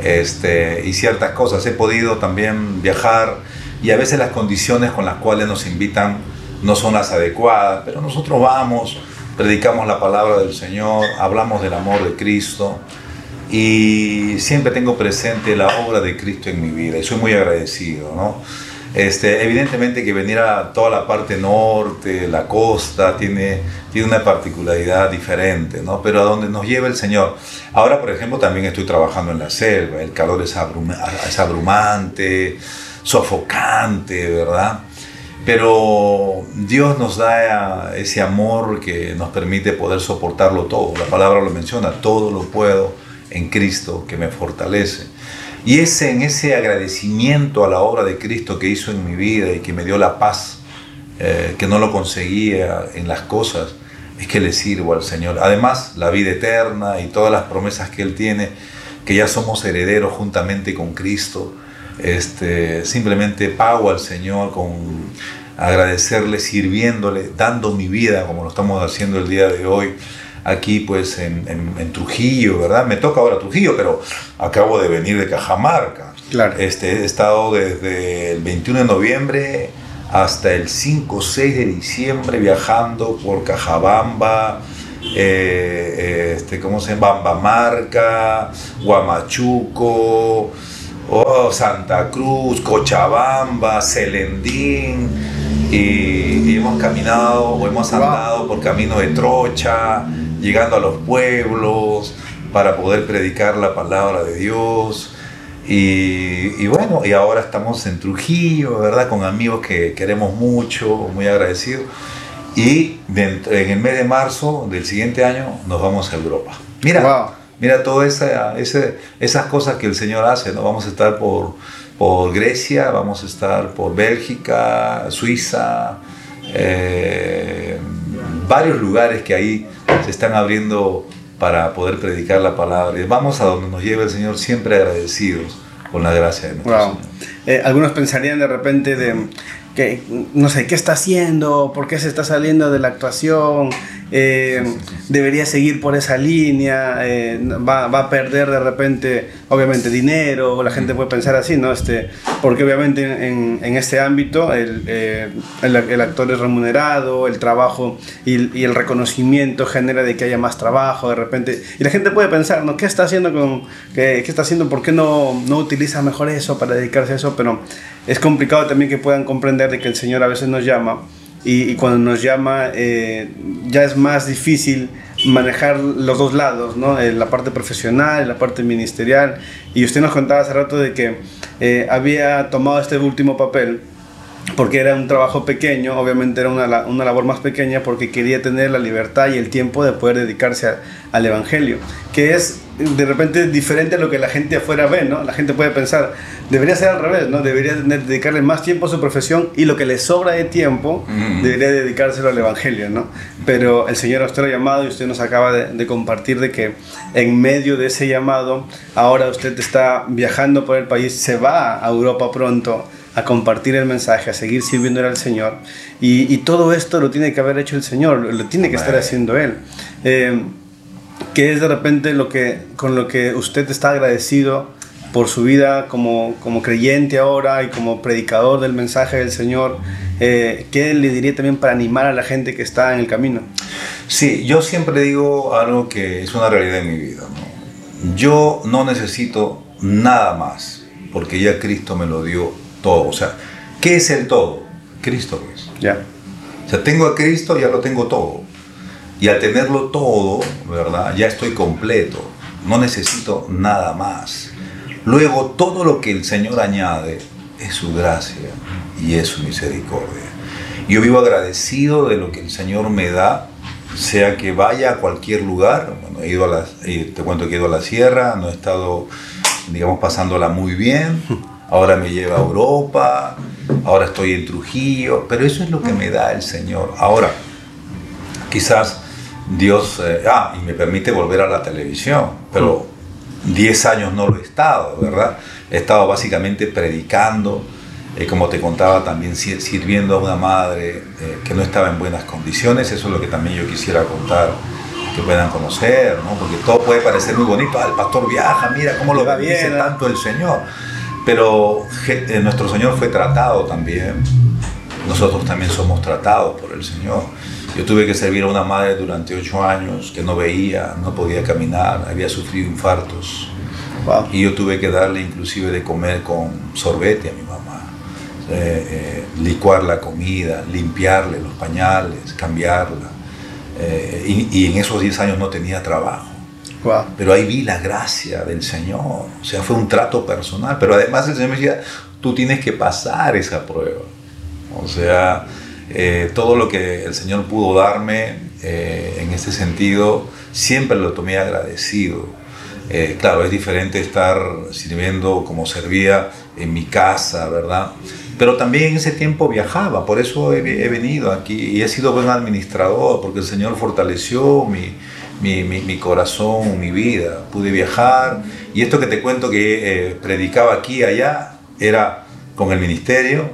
este, y ciertas cosas. He podido también viajar y a veces las condiciones con las cuales nos invitan no son las adecuadas, pero nosotros vamos, predicamos la palabra del Señor, hablamos del amor de Cristo y siempre tengo presente la obra de Cristo en mi vida y soy muy agradecido, ¿no? Este, evidentemente que venir a toda la parte norte, la costa, tiene, tiene una particularidad diferente, ¿no? Pero a donde nos lleva el Señor. Ahora, por ejemplo, también estoy trabajando en la selva, el calor es, es abrumante, sofocante, ¿verdad? Pero Dios nos da ese amor que nos permite poder soportarlo todo. La palabra lo menciona, todo lo puedo en Cristo que me fortalece. Y ese, en ese agradecimiento a la obra de Cristo que hizo en mi vida y que me dio la paz, eh, que no lo conseguía en las cosas, es que le sirvo al Señor. Además, la vida eterna y todas las promesas que Él tiene, que ya somos herederos juntamente con Cristo, este, simplemente pago al Señor con agradecerle, sirviéndole, dando mi vida como lo estamos haciendo el día de hoy aquí pues en, en, Trujillo, ¿verdad? Me toca ahora Trujillo, pero acabo de venir de Cajamarca. Claro. Este, he estado desde el 21 de noviembre hasta el 5 o 6 de diciembre viajando por Cajabamba, eh, este, ¿cómo se llama? Bambamarca, Guamachuco, oh, Santa Cruz, Cochabamba, Celendín, y, hemos caminado o hemos andado por camino de trocha, llegando a los pueblos para poder predicar la palabra de Dios. Y, y, bueno, y ahora estamos en Trujillo, ¿verdad? Con amigos que queremos mucho, muy agradecidos. Y en el mes de marzo del siguiente año nos vamos a Europa. Mira, mira todas esa, esas cosas que el Señor hace, ¿no? Vamos a estar por, por Grecia, vamos a estar por Bélgica, Suiza, eh, varios lugares que ahí se están abriendo para poder predicar la palabra. Y vamos a donde nos lleve el Señor siempre agradecidos con la gracia de nuestro Señor. Eh, algunos pensarían de repente de que no sé qué está haciendo, por qué se está saliendo de la actuación, eh, debería seguir por esa línea, eh, va, va, a perder de repente, obviamente, dinero, la gente puede pensar así, ¿no? Este, porque obviamente en, en este ámbito el, eh, el, el, actor es remunerado, el trabajo y, y, el reconocimiento genera de que haya más trabajo, de repente, y la gente puede pensar, ¿no? ¿Qué está haciendo con, qué, qué está haciendo, por qué no, no utiliza mejor eso para dedicarse a eso? Pero es complicado también que puedan comprender de que el Señor a veces nos llama y, y cuando nos llama eh, ya es más difícil manejar los dos lados, ¿no? Eh, la parte profesional, la parte ministerial. Y usted nos contaba hace rato de que eh, había tomado este último papel porque era un trabajo pequeño, obviamente era una, una, labor más pequeña porque quería tener la libertad y el tiempo de poder dedicarse a, al Evangelio, que es de repente diferente a lo que la gente afuera ve, ¿no? La gente puede pensar, debería ser al revés, ¿no? Debería dedicarle más tiempo a su profesión y lo que le sobra de tiempo mm. debería dedicárselo al Evangelio, ¿no? Pero el Señor a usted lo ha llamado y usted nos acaba de, de, compartir de que en medio de ese llamado, ahora usted está viajando por el país, se va a Europa pronto a compartir el mensaje, a seguir sirviéndole al Señor. Y, y, todo esto lo tiene que haber hecho el Señor, lo tiene que estar haciendo Él. Eh, que es de repente lo que, con lo que usted está agradecido por su vida como, como creyente ahora y como predicador del mensaje del Señor, eh, ¿qué le diría también para animar a la gente que está en el camino? Sí, yo siempre digo algo que es una realidad en mi vida. ¿no? Yo no necesito nada más, porque ya Cristo me lo dio todo. O sea, ¿qué es el todo? Cristo pues. Ya. O sea, tengo a Cristo, ya lo tengo todo. Y al tenerlo todo, ¿verdad? Ya estoy completo. No necesito nada más. Luego, todo lo que el Señor añade es su gracia y es su misericordia. Yo vivo agradecido de lo que el Señor me da, sea que vaya a cualquier lugar. Bueno, he ido a la, eh, te cuento que he ido a la sierra, no he estado, digamos, pasándola muy bien ahora me lleva a Europa, ahora estoy en Trujillo, pero eso es lo que me da el Señor. Ahora, quizás Dios, eh, ah, y me permite volver a la televisión, pero 10 años no lo he estado, ¿verdad? He estado básicamente predicando, eh, como te contaba, también sirviendo a una madre eh, que no estaba en buenas condiciones, eso es lo que también yo quisiera contar que puedan conocer, ¿no? Porque todo puede parecer muy bonito, ah, el pastor viaja, mira cómo lo bendice tanto el Señor. Pero eh, nuestro Señor fue tratado también. Nosotros también somos tratados por el Señor. Yo tuve que servir a una madre durante ocho años que no veía, no podía caminar, había sufrido infartos. Wow. Y yo tuve que darle inclusive de comer con sorbete a mi mamá. Eh, eh, licuar la comida, limpiarle los pañales, cambiarla. Eh, y, y en esos diez años no tenía trabajo. Wow. Pero ahí vi la gracia del Señor. O sea, fue un trato personal. Pero además el Señor me decía, tú tienes que pasar esa prueba. O sea, eh, todo lo que el Señor pudo darme eh, en ese sentido, siempre lo tomé agradecido. Eh, claro, es diferente estar sirviendo como servía en mi casa, ¿verdad? Pero también en ese tiempo viajaba, por eso he, he venido aquí y he sido buen administrador, porque el Señor fortaleció mi, mi, mi, corazón, mi vida. Pude viajar y esto que te cuento que predicaba aquí y allá era con el ministerio,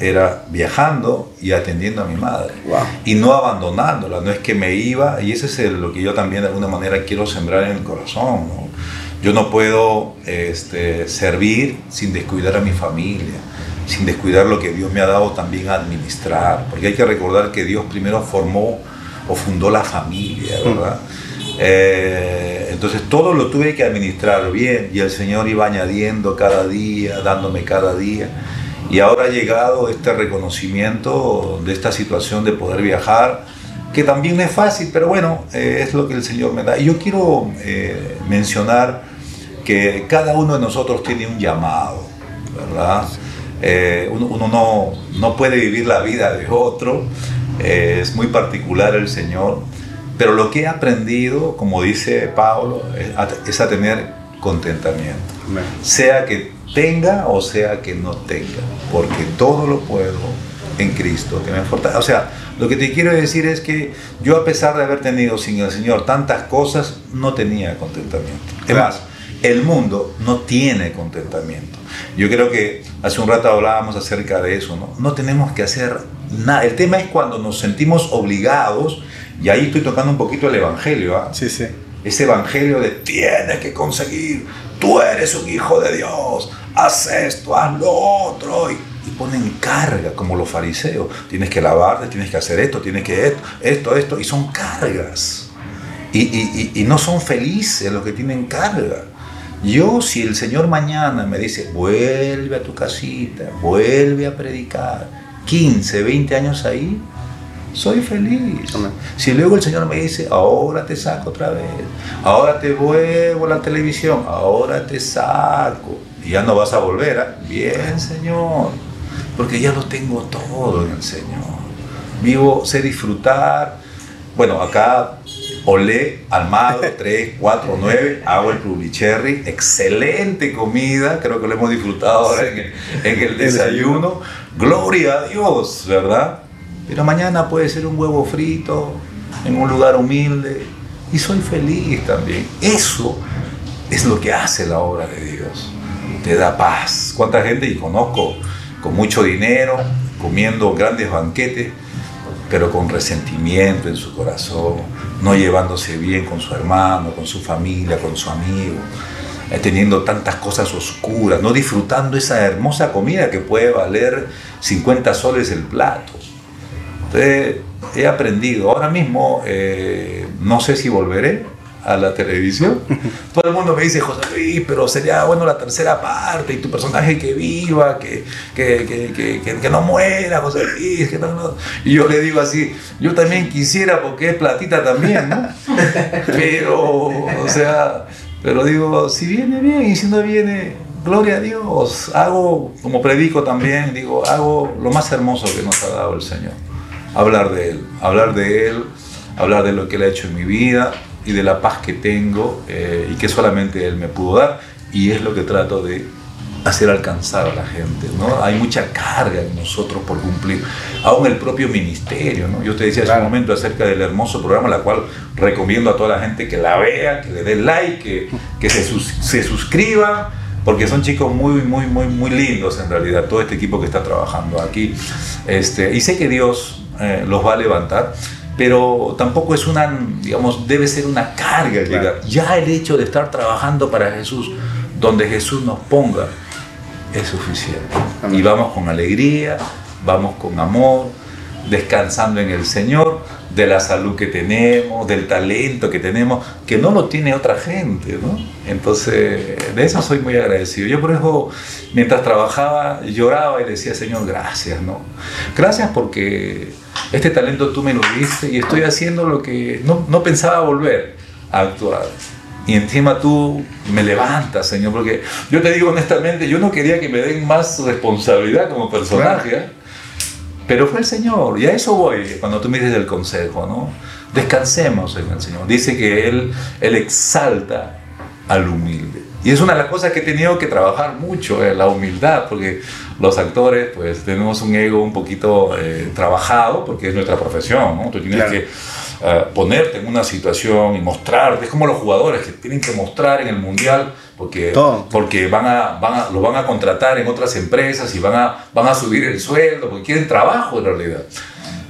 era viajando y atendiendo a mi madre wow. y no abandonándola. No es que me iba y eso es el, lo que yo también de alguna manera quiero sembrar en el corazón. ¿no? Yo no puedo este, servir sin descuidar a mi familia, sin descuidar lo que Dios me ha dado también a administrar, porque hay que recordar que Dios primero formó o fundó la familia, ¿verdad? Eh, entonces todo lo tuve que administrar bien y el Señor iba añadiendo cada día, dándome cada día. Y ahora ha llegado este reconocimiento de esta situación de poder viajar, que también no es fácil, pero bueno, eh, es lo que el Señor me da. Y yo quiero eh, mencionar que cada uno de nosotros tiene un llamado, ¿verdad? Eh, uno, no, no, puede vivir la vida de otro, es muy particular el Señor, pero lo que he aprendido, como dice Pablo, es a, tener contentamiento, sea que tenga o sea que no tenga, porque todo lo puedo en Cristo, que me fortalece. O sea, lo que te quiero decir es que yo a pesar de haber tenido sin el Señor tantas cosas, no tenía contentamiento. Además, el mundo no tiene contentamiento. Yo creo que hace un rato hablábamos acerca de eso, ¿no? No tenemos que hacer nada. El tema es cuando nos sentimos obligados, y ahí estoy tocando un poquito el Evangelio, ¿ah? Sí, sí. Ese Evangelio de tienes que conseguir, tú eres un hijo de Dios, haz esto, haz lo otro, y, ponen carga, como los fariseos. Tienes que lavarte, tienes que hacer esto, tienes que esto, esto, esto, y son cargas. Y, y, y no son felices los que tienen carga. Yo, si el Señor mañana me dice, vuelve a tu casita, vuelve a predicar, 15, 20 años ahí, soy feliz. Si luego el Señor me dice, ahora te saco otra vez, ahora te vuelvo a la televisión, ahora te saco, y ya no vas a volver, ¿ah? bien Señor, porque ya lo tengo todo en el Señor. Vivo, sé disfrutar. Bueno, acá Olé, Almado, 3, 4, 9, hago el Publicherry, excelente comida, creo que lo hemos disfrutado ahora en el, desayuno. Gloria a Dios, ¿verdad? Pero mañana puede ser un huevo frito en un lugar humilde y soy feliz también. Eso es lo que hace la obra de Dios. Te da paz. ¿Cuánta gente y conozco con mucho dinero, comiendo grandes banquetes, pero con resentimiento en su corazón? no llevándose bien con su hermano, con su familia, con su amigo, eh, teniendo tantas cosas oscuras, no disfrutando esa hermosa comida que puede valer 50 soles el plato. Entonces, he aprendido, ahora mismo eh, no sé si volveré, a la televisión. Todo el mundo me dice, José Luis, pero sería bueno la tercera parte y tu personaje que viva, que, que, no muera, José Luis. Y yo le digo así, yo también quisiera porque es platita también, ¿no? Pero, o sea, pero digo, si viene bien y si no viene, gloria a Dios. Hago, como predico también, digo, hago lo más hermoso que nos ha dado el Señor. Hablar de Él, hablar de Él, hablar de lo que Él ha hecho en mi vida y de la paz que tengo eh, y que solamente Él me pudo dar. Y es lo que trato de hacer alcanzar a la gente. ¿no? Hay mucha carga en nosotros por cumplir, aún el propio ministerio. ¿no? Yo te decía hace un momento acerca del hermoso programa, la cual recomiendo a toda la gente que la vea, que le dé like, que, que se, se suscriba, porque son chicos muy, muy, muy, muy lindos en realidad, todo este equipo que está trabajando aquí. Este, y sé que Dios eh, los va a levantar pero tampoco es una, digamos, debe ser una carga llegar. Ya el hecho de estar trabajando para Jesús, donde Jesús nos ponga, es suficiente. Y vamos con alegría, vamos con amor, descansando en el Señor, de la salud que tenemos, del talento que tenemos, que no lo tiene otra gente, ¿no? Entonces, de eso soy muy agradecido. Yo por eso, mientras trabajaba, lloraba y decía, Señor, gracias, ¿no? Gracias porque este talento tú me lo diste y estoy haciendo lo que no, no pensaba volver a actuar. Y encima tú me levantas, Señor, porque yo te digo honestamente, yo no quería que me den más responsabilidad como personaje, ¿eh? pero fue el Señor, y a eso voy cuando tú me dices el consejo, ¿no? Descansemos en el Señor. Dice que Él, él exalta al humilde. Y es una de las cosas que he tenido que trabajar mucho, eh, la humildad, porque los actores pues tenemos un ego un poquito eh, trabajado, porque es nuestra profesión, ¿no? Tú tienes que eh, ponerte en una situación y mostrarte, es como los jugadores que tienen que mostrar en el mundial, porque, porque van a, van a, lo van a contratar en otras empresas y van a, van a subir el sueldo, porque quieren trabajo en realidad.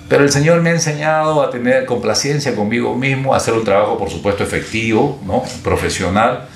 Pero el Señor me ha enseñado a tener complacencia conmigo mismo, a hacer un trabajo, por supuesto, efectivo, ¿no? profesional,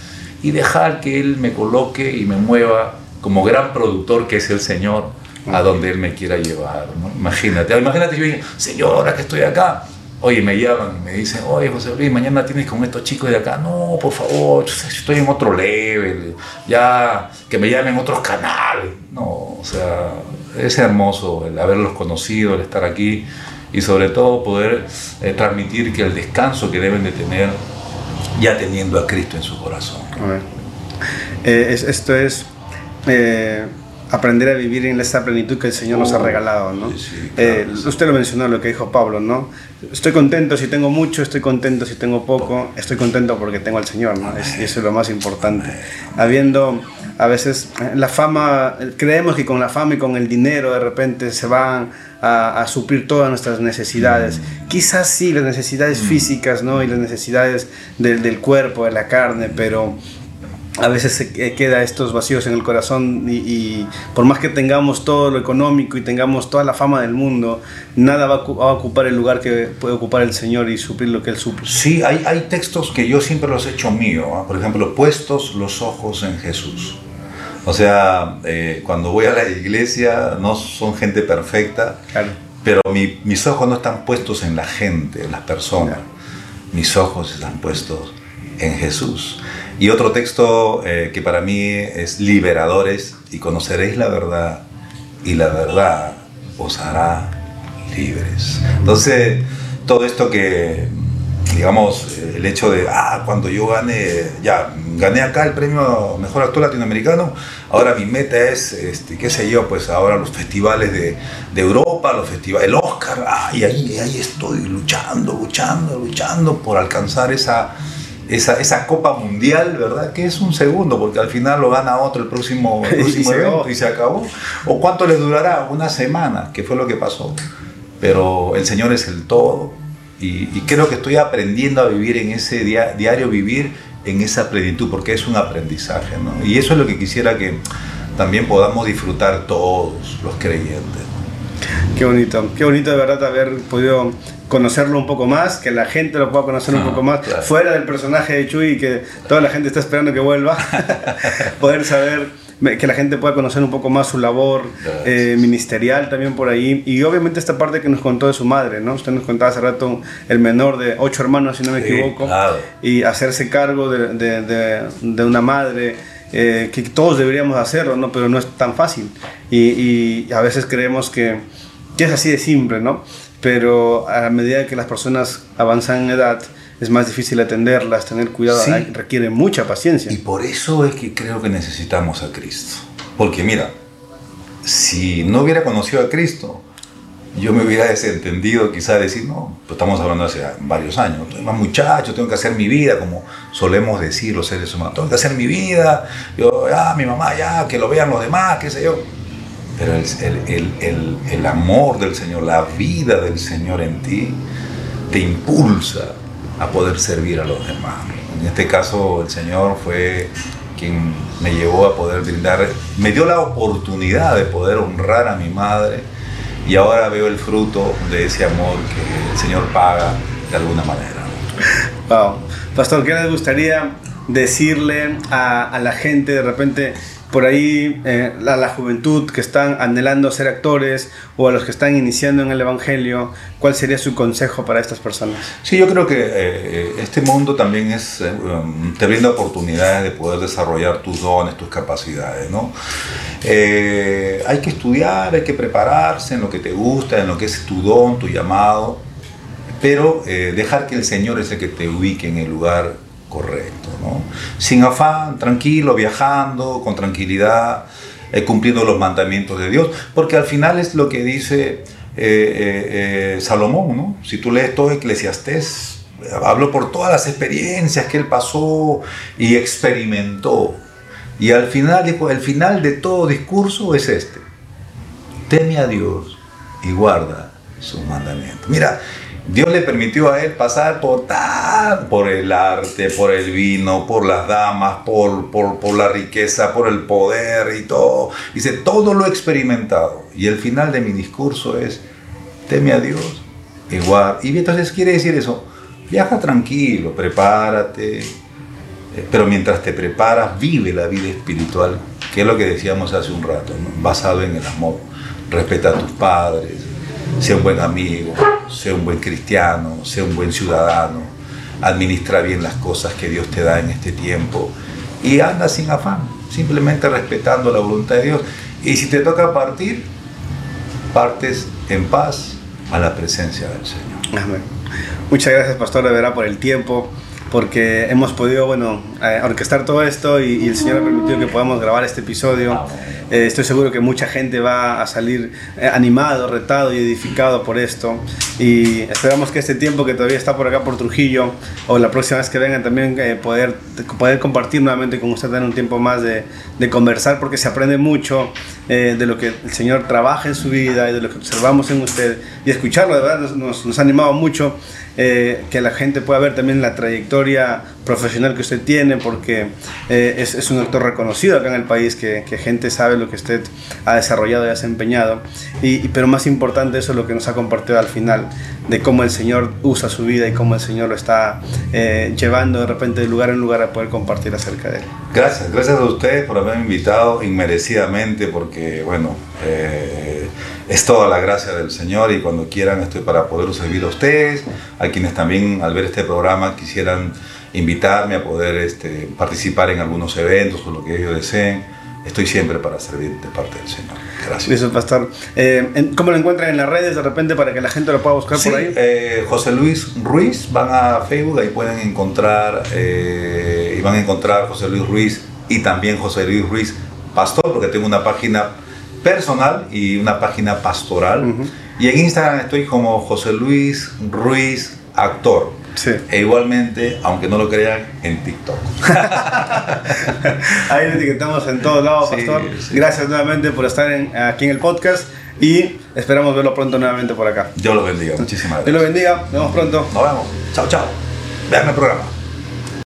y dejar que Él me coloque y me mueva como gran productor que es el Señor a donde Él me quiera llevar. ¿no? Imagínate, imagínate yo digo, Señor, ahora que estoy acá, Oye, me llaman y me dicen, oye, José Luis, mañana tienes con estos chicos de acá. No, por favor, estoy en otro level. Ya, que me llamen otros canales. No, o sea, es hermoso el haberlos conocido, el estar aquí y sobre todo poder eh, transmitir que el descanso que deben de tener ya teniendo a Cristo en su corazón. Eh, esto es... Eh, aprender a vivir en esa plenitud que el Señor nos ha oh, regalado, ¿no? Eh, usted lo mencionó, lo que dijo Pablo, ¿no? Estoy contento si tengo mucho, estoy contento si tengo poco, estoy contento porque tengo al Señor, ¿no? y eso es lo más importante. Habiendo a veces eh, la fama, creemos que con la fama y con el dinero de repente se van a, suplir todas nuestras necesidades. Mm. Quizás sí, las necesidades mm. físicas, ¿no? Y las necesidades del, del cuerpo, de la carne, pero a veces se queda estos vacíos en el corazón y, por más que tengamos todo lo económico y tengamos toda la fama del mundo, nada va a, ocupar el lugar que puede ocupar el Señor y suplir lo que Él suple. Sí, hay, hay textos que yo siempre los he hecho mío, ¿ah? por ejemplo, puestos los ojos en Jesús. O sea, eh, cuando voy a la iglesia no son gente perfecta, pero mis ojos no están puestos en la gente, en las personas. Mis ojos están puestos en Jesús. Y otro texto eh, que para mí es liberadores, y conoceréis la verdad, y la verdad os hará libres. Entonces, todo esto que, digamos, el hecho de, ah, cuando yo gane, ya, gané acá el premio Mejor Actor Latinoamericano, ahora mi meta es, este, qué sé yo, pues ahora los festivales de, de Europa, los festivales, el Oscar, ah, y ahí, ahí estoy luchando, luchando, luchando por alcanzar esa esa, esa, Copa Mundial, ¿verdad? Que es un segundo, porque al final lo gana otro el próximo, próximo evento y se acabó. ¿O cuánto le durará? Una semana, que fue lo que pasó. Pero el Señor es el todo y, creo que estoy aprendiendo a vivir en ese diario vivir en esa plenitud, porque es un aprendizaje, ¿no? Y eso es lo que quisiera que también podamos disfrutar todos los creyentes. Qué bonito, qué bonito de verdad haber podido conocerlo un poco más, que la gente lo pueda conocer un ah, poco más, fuera del personaje de Chuy, que toda la gente está esperando que vuelva, poder saber que la gente pueda conocer un poco más su labor eh, ministerial también por ahí y obviamente esta parte que nos contó de su madre, ¿no? Usted nos contaba hace rato el menor de ocho hermanos, si no me equivoco, y hacerse cargo de, de, de, una madre. Eh, que todos deberíamos hacerlo, ¿no? pero no es tan fácil. Y, y a veces creemos que, que, es así de simple, ¿no? Pero a medida que las personas avanzan en edad, es más difícil atenderlas, tener cuidado, requiere mucha paciencia. Y por eso es que creo que necesitamos a Cristo. Porque mira, si no hubiera conocido a Cristo, yo me hubiera desentendido quizá decir, no, pues estamos hablando hace varios años, soy más muchacho, tengo que hacer mi vida, como solemos decir los seres humanos, tengo que hacer mi vida, yo, ah, mi mamá, ya, que lo vean los demás, qué sé yo. Pero el, amor del Señor, la vida del Señor en ti, te impulsa a poder servir a los demás. En este caso, el Señor fue quien me llevó a poder brindar, me dio la oportunidad de poder honrar a mi madre y ahora veo el fruto de ese amor que el Señor paga de alguna manera. Wow. Pastor, ¿qué les gustaría decirle a la gente de repente por ahí eh, a la juventud que están anhelando ser actores o a los que están iniciando en el Evangelio, ¿cuál sería su consejo para estas personas? Sí, yo creo que eh, este mundo también es, eh, um, te brinda oportunidades de poder desarrollar tus dones, tus capacidades, ¿no? hay que estudiar, hay que prepararse en lo que te gusta, en lo que es tu don, tu llamado, pero dejar que el Señor es el que te ubique en el lugar correcto, ¿no? Sin afán, tranquilo, viajando, con tranquilidad, eh, cumpliendo los mandamientos de Dios, porque al final es lo que dice eh, eh, Salomón, ¿no? Si tú lees todo Eclesiastés, habló por todas las experiencias que él pasó y experimentó. Y al final dijo, el final de todo discurso es este. Teme a Dios y guarda sus mandamientos. Mira, Dios le permitió a él pasar por por el arte, por el vino, por las damas, por, por, la riqueza, por el poder y todo. Dice, todo lo experimentado. Y el final de mi discurso es, teme a Dios igual. Y entonces quiere decir eso, viaja tranquilo, prepárate. Eh, pero mientras te preparas, vive la vida espiritual, que es lo que decíamos hace un rato, basado en el amor. respeta a tus padres, sea un buen amigo, sea un buen cristiano, sea un buen ciudadano, administra bien las cosas que Dios te da en este tiempo y anda sin afán, simplemente respetando la voluntad de Dios. Y si te toca partir, partes en paz a la presencia del Señor. Amén. Muchas gracias, Pastor, de por el tiempo porque hemos podido, bueno, eh, orquestar todo esto y, el Señor ha permitido que podamos grabar este episodio. Eh, estoy seguro que mucha gente va a salir eh, animado, retado y edificado por esto. Y esperamos que este tiempo que todavía está por acá por Trujillo, o la próxima vez que vengan también poder, poder compartir nuevamente con usted, tener un tiempo más de, de conversar, porque se aprende mucho de lo que el Señor trabaja en su vida y de lo que observamos en usted. Y escucharlo, de verdad, nos, nos ha animado mucho. Eh, que la gente pueda ver también la trayectoria profesional que usted tiene, porque eh, es, es, un actor reconocido acá en el país, que, que, gente sabe lo que usted ha desarrollado y ha desempeñado. Y, pero más importante eso es lo que nos ha compartido al final, de cómo el Señor usa su vida y cómo el Señor lo está eh, llevando de repente de lugar en lugar a poder compartir acerca de él. Gracias, gracias a ustedes por haberme invitado inmerecidamente, porque bueno, es toda la gracia del Señor y cuando quieran estoy para poder servir a ustedes, a quienes también al ver este programa quisieran invitarme a poder este, participar en algunos eventos o lo que ellos deseen. Estoy siempre para servir de parte del Señor. Gracias. Pastor. Eh, ¿Cómo lo encuentran en las redes de repente para que la gente lo pueda buscar por ahí? Eh, José Luis Ruiz, van a Facebook, ahí pueden encontrar, eh, y van a encontrar José Luis Ruiz y también José Luis Ruiz Pastor, porque tengo una página personal y una página pastoral. Y en Instagram estoy como José Luis Ruiz Actor. E igualmente, aunque no lo crean, en TikTok. Ahí lo etiquetamos en todos lados, Pastor. Gracias nuevamente por estar aquí en el podcast y esperamos verlo pronto nuevamente por acá. Dios lo bendiga. Muchísimas gracias. Dios lo bendiga. Nos vemos pronto. Nos vemos. Chao, chao. Vean el programa.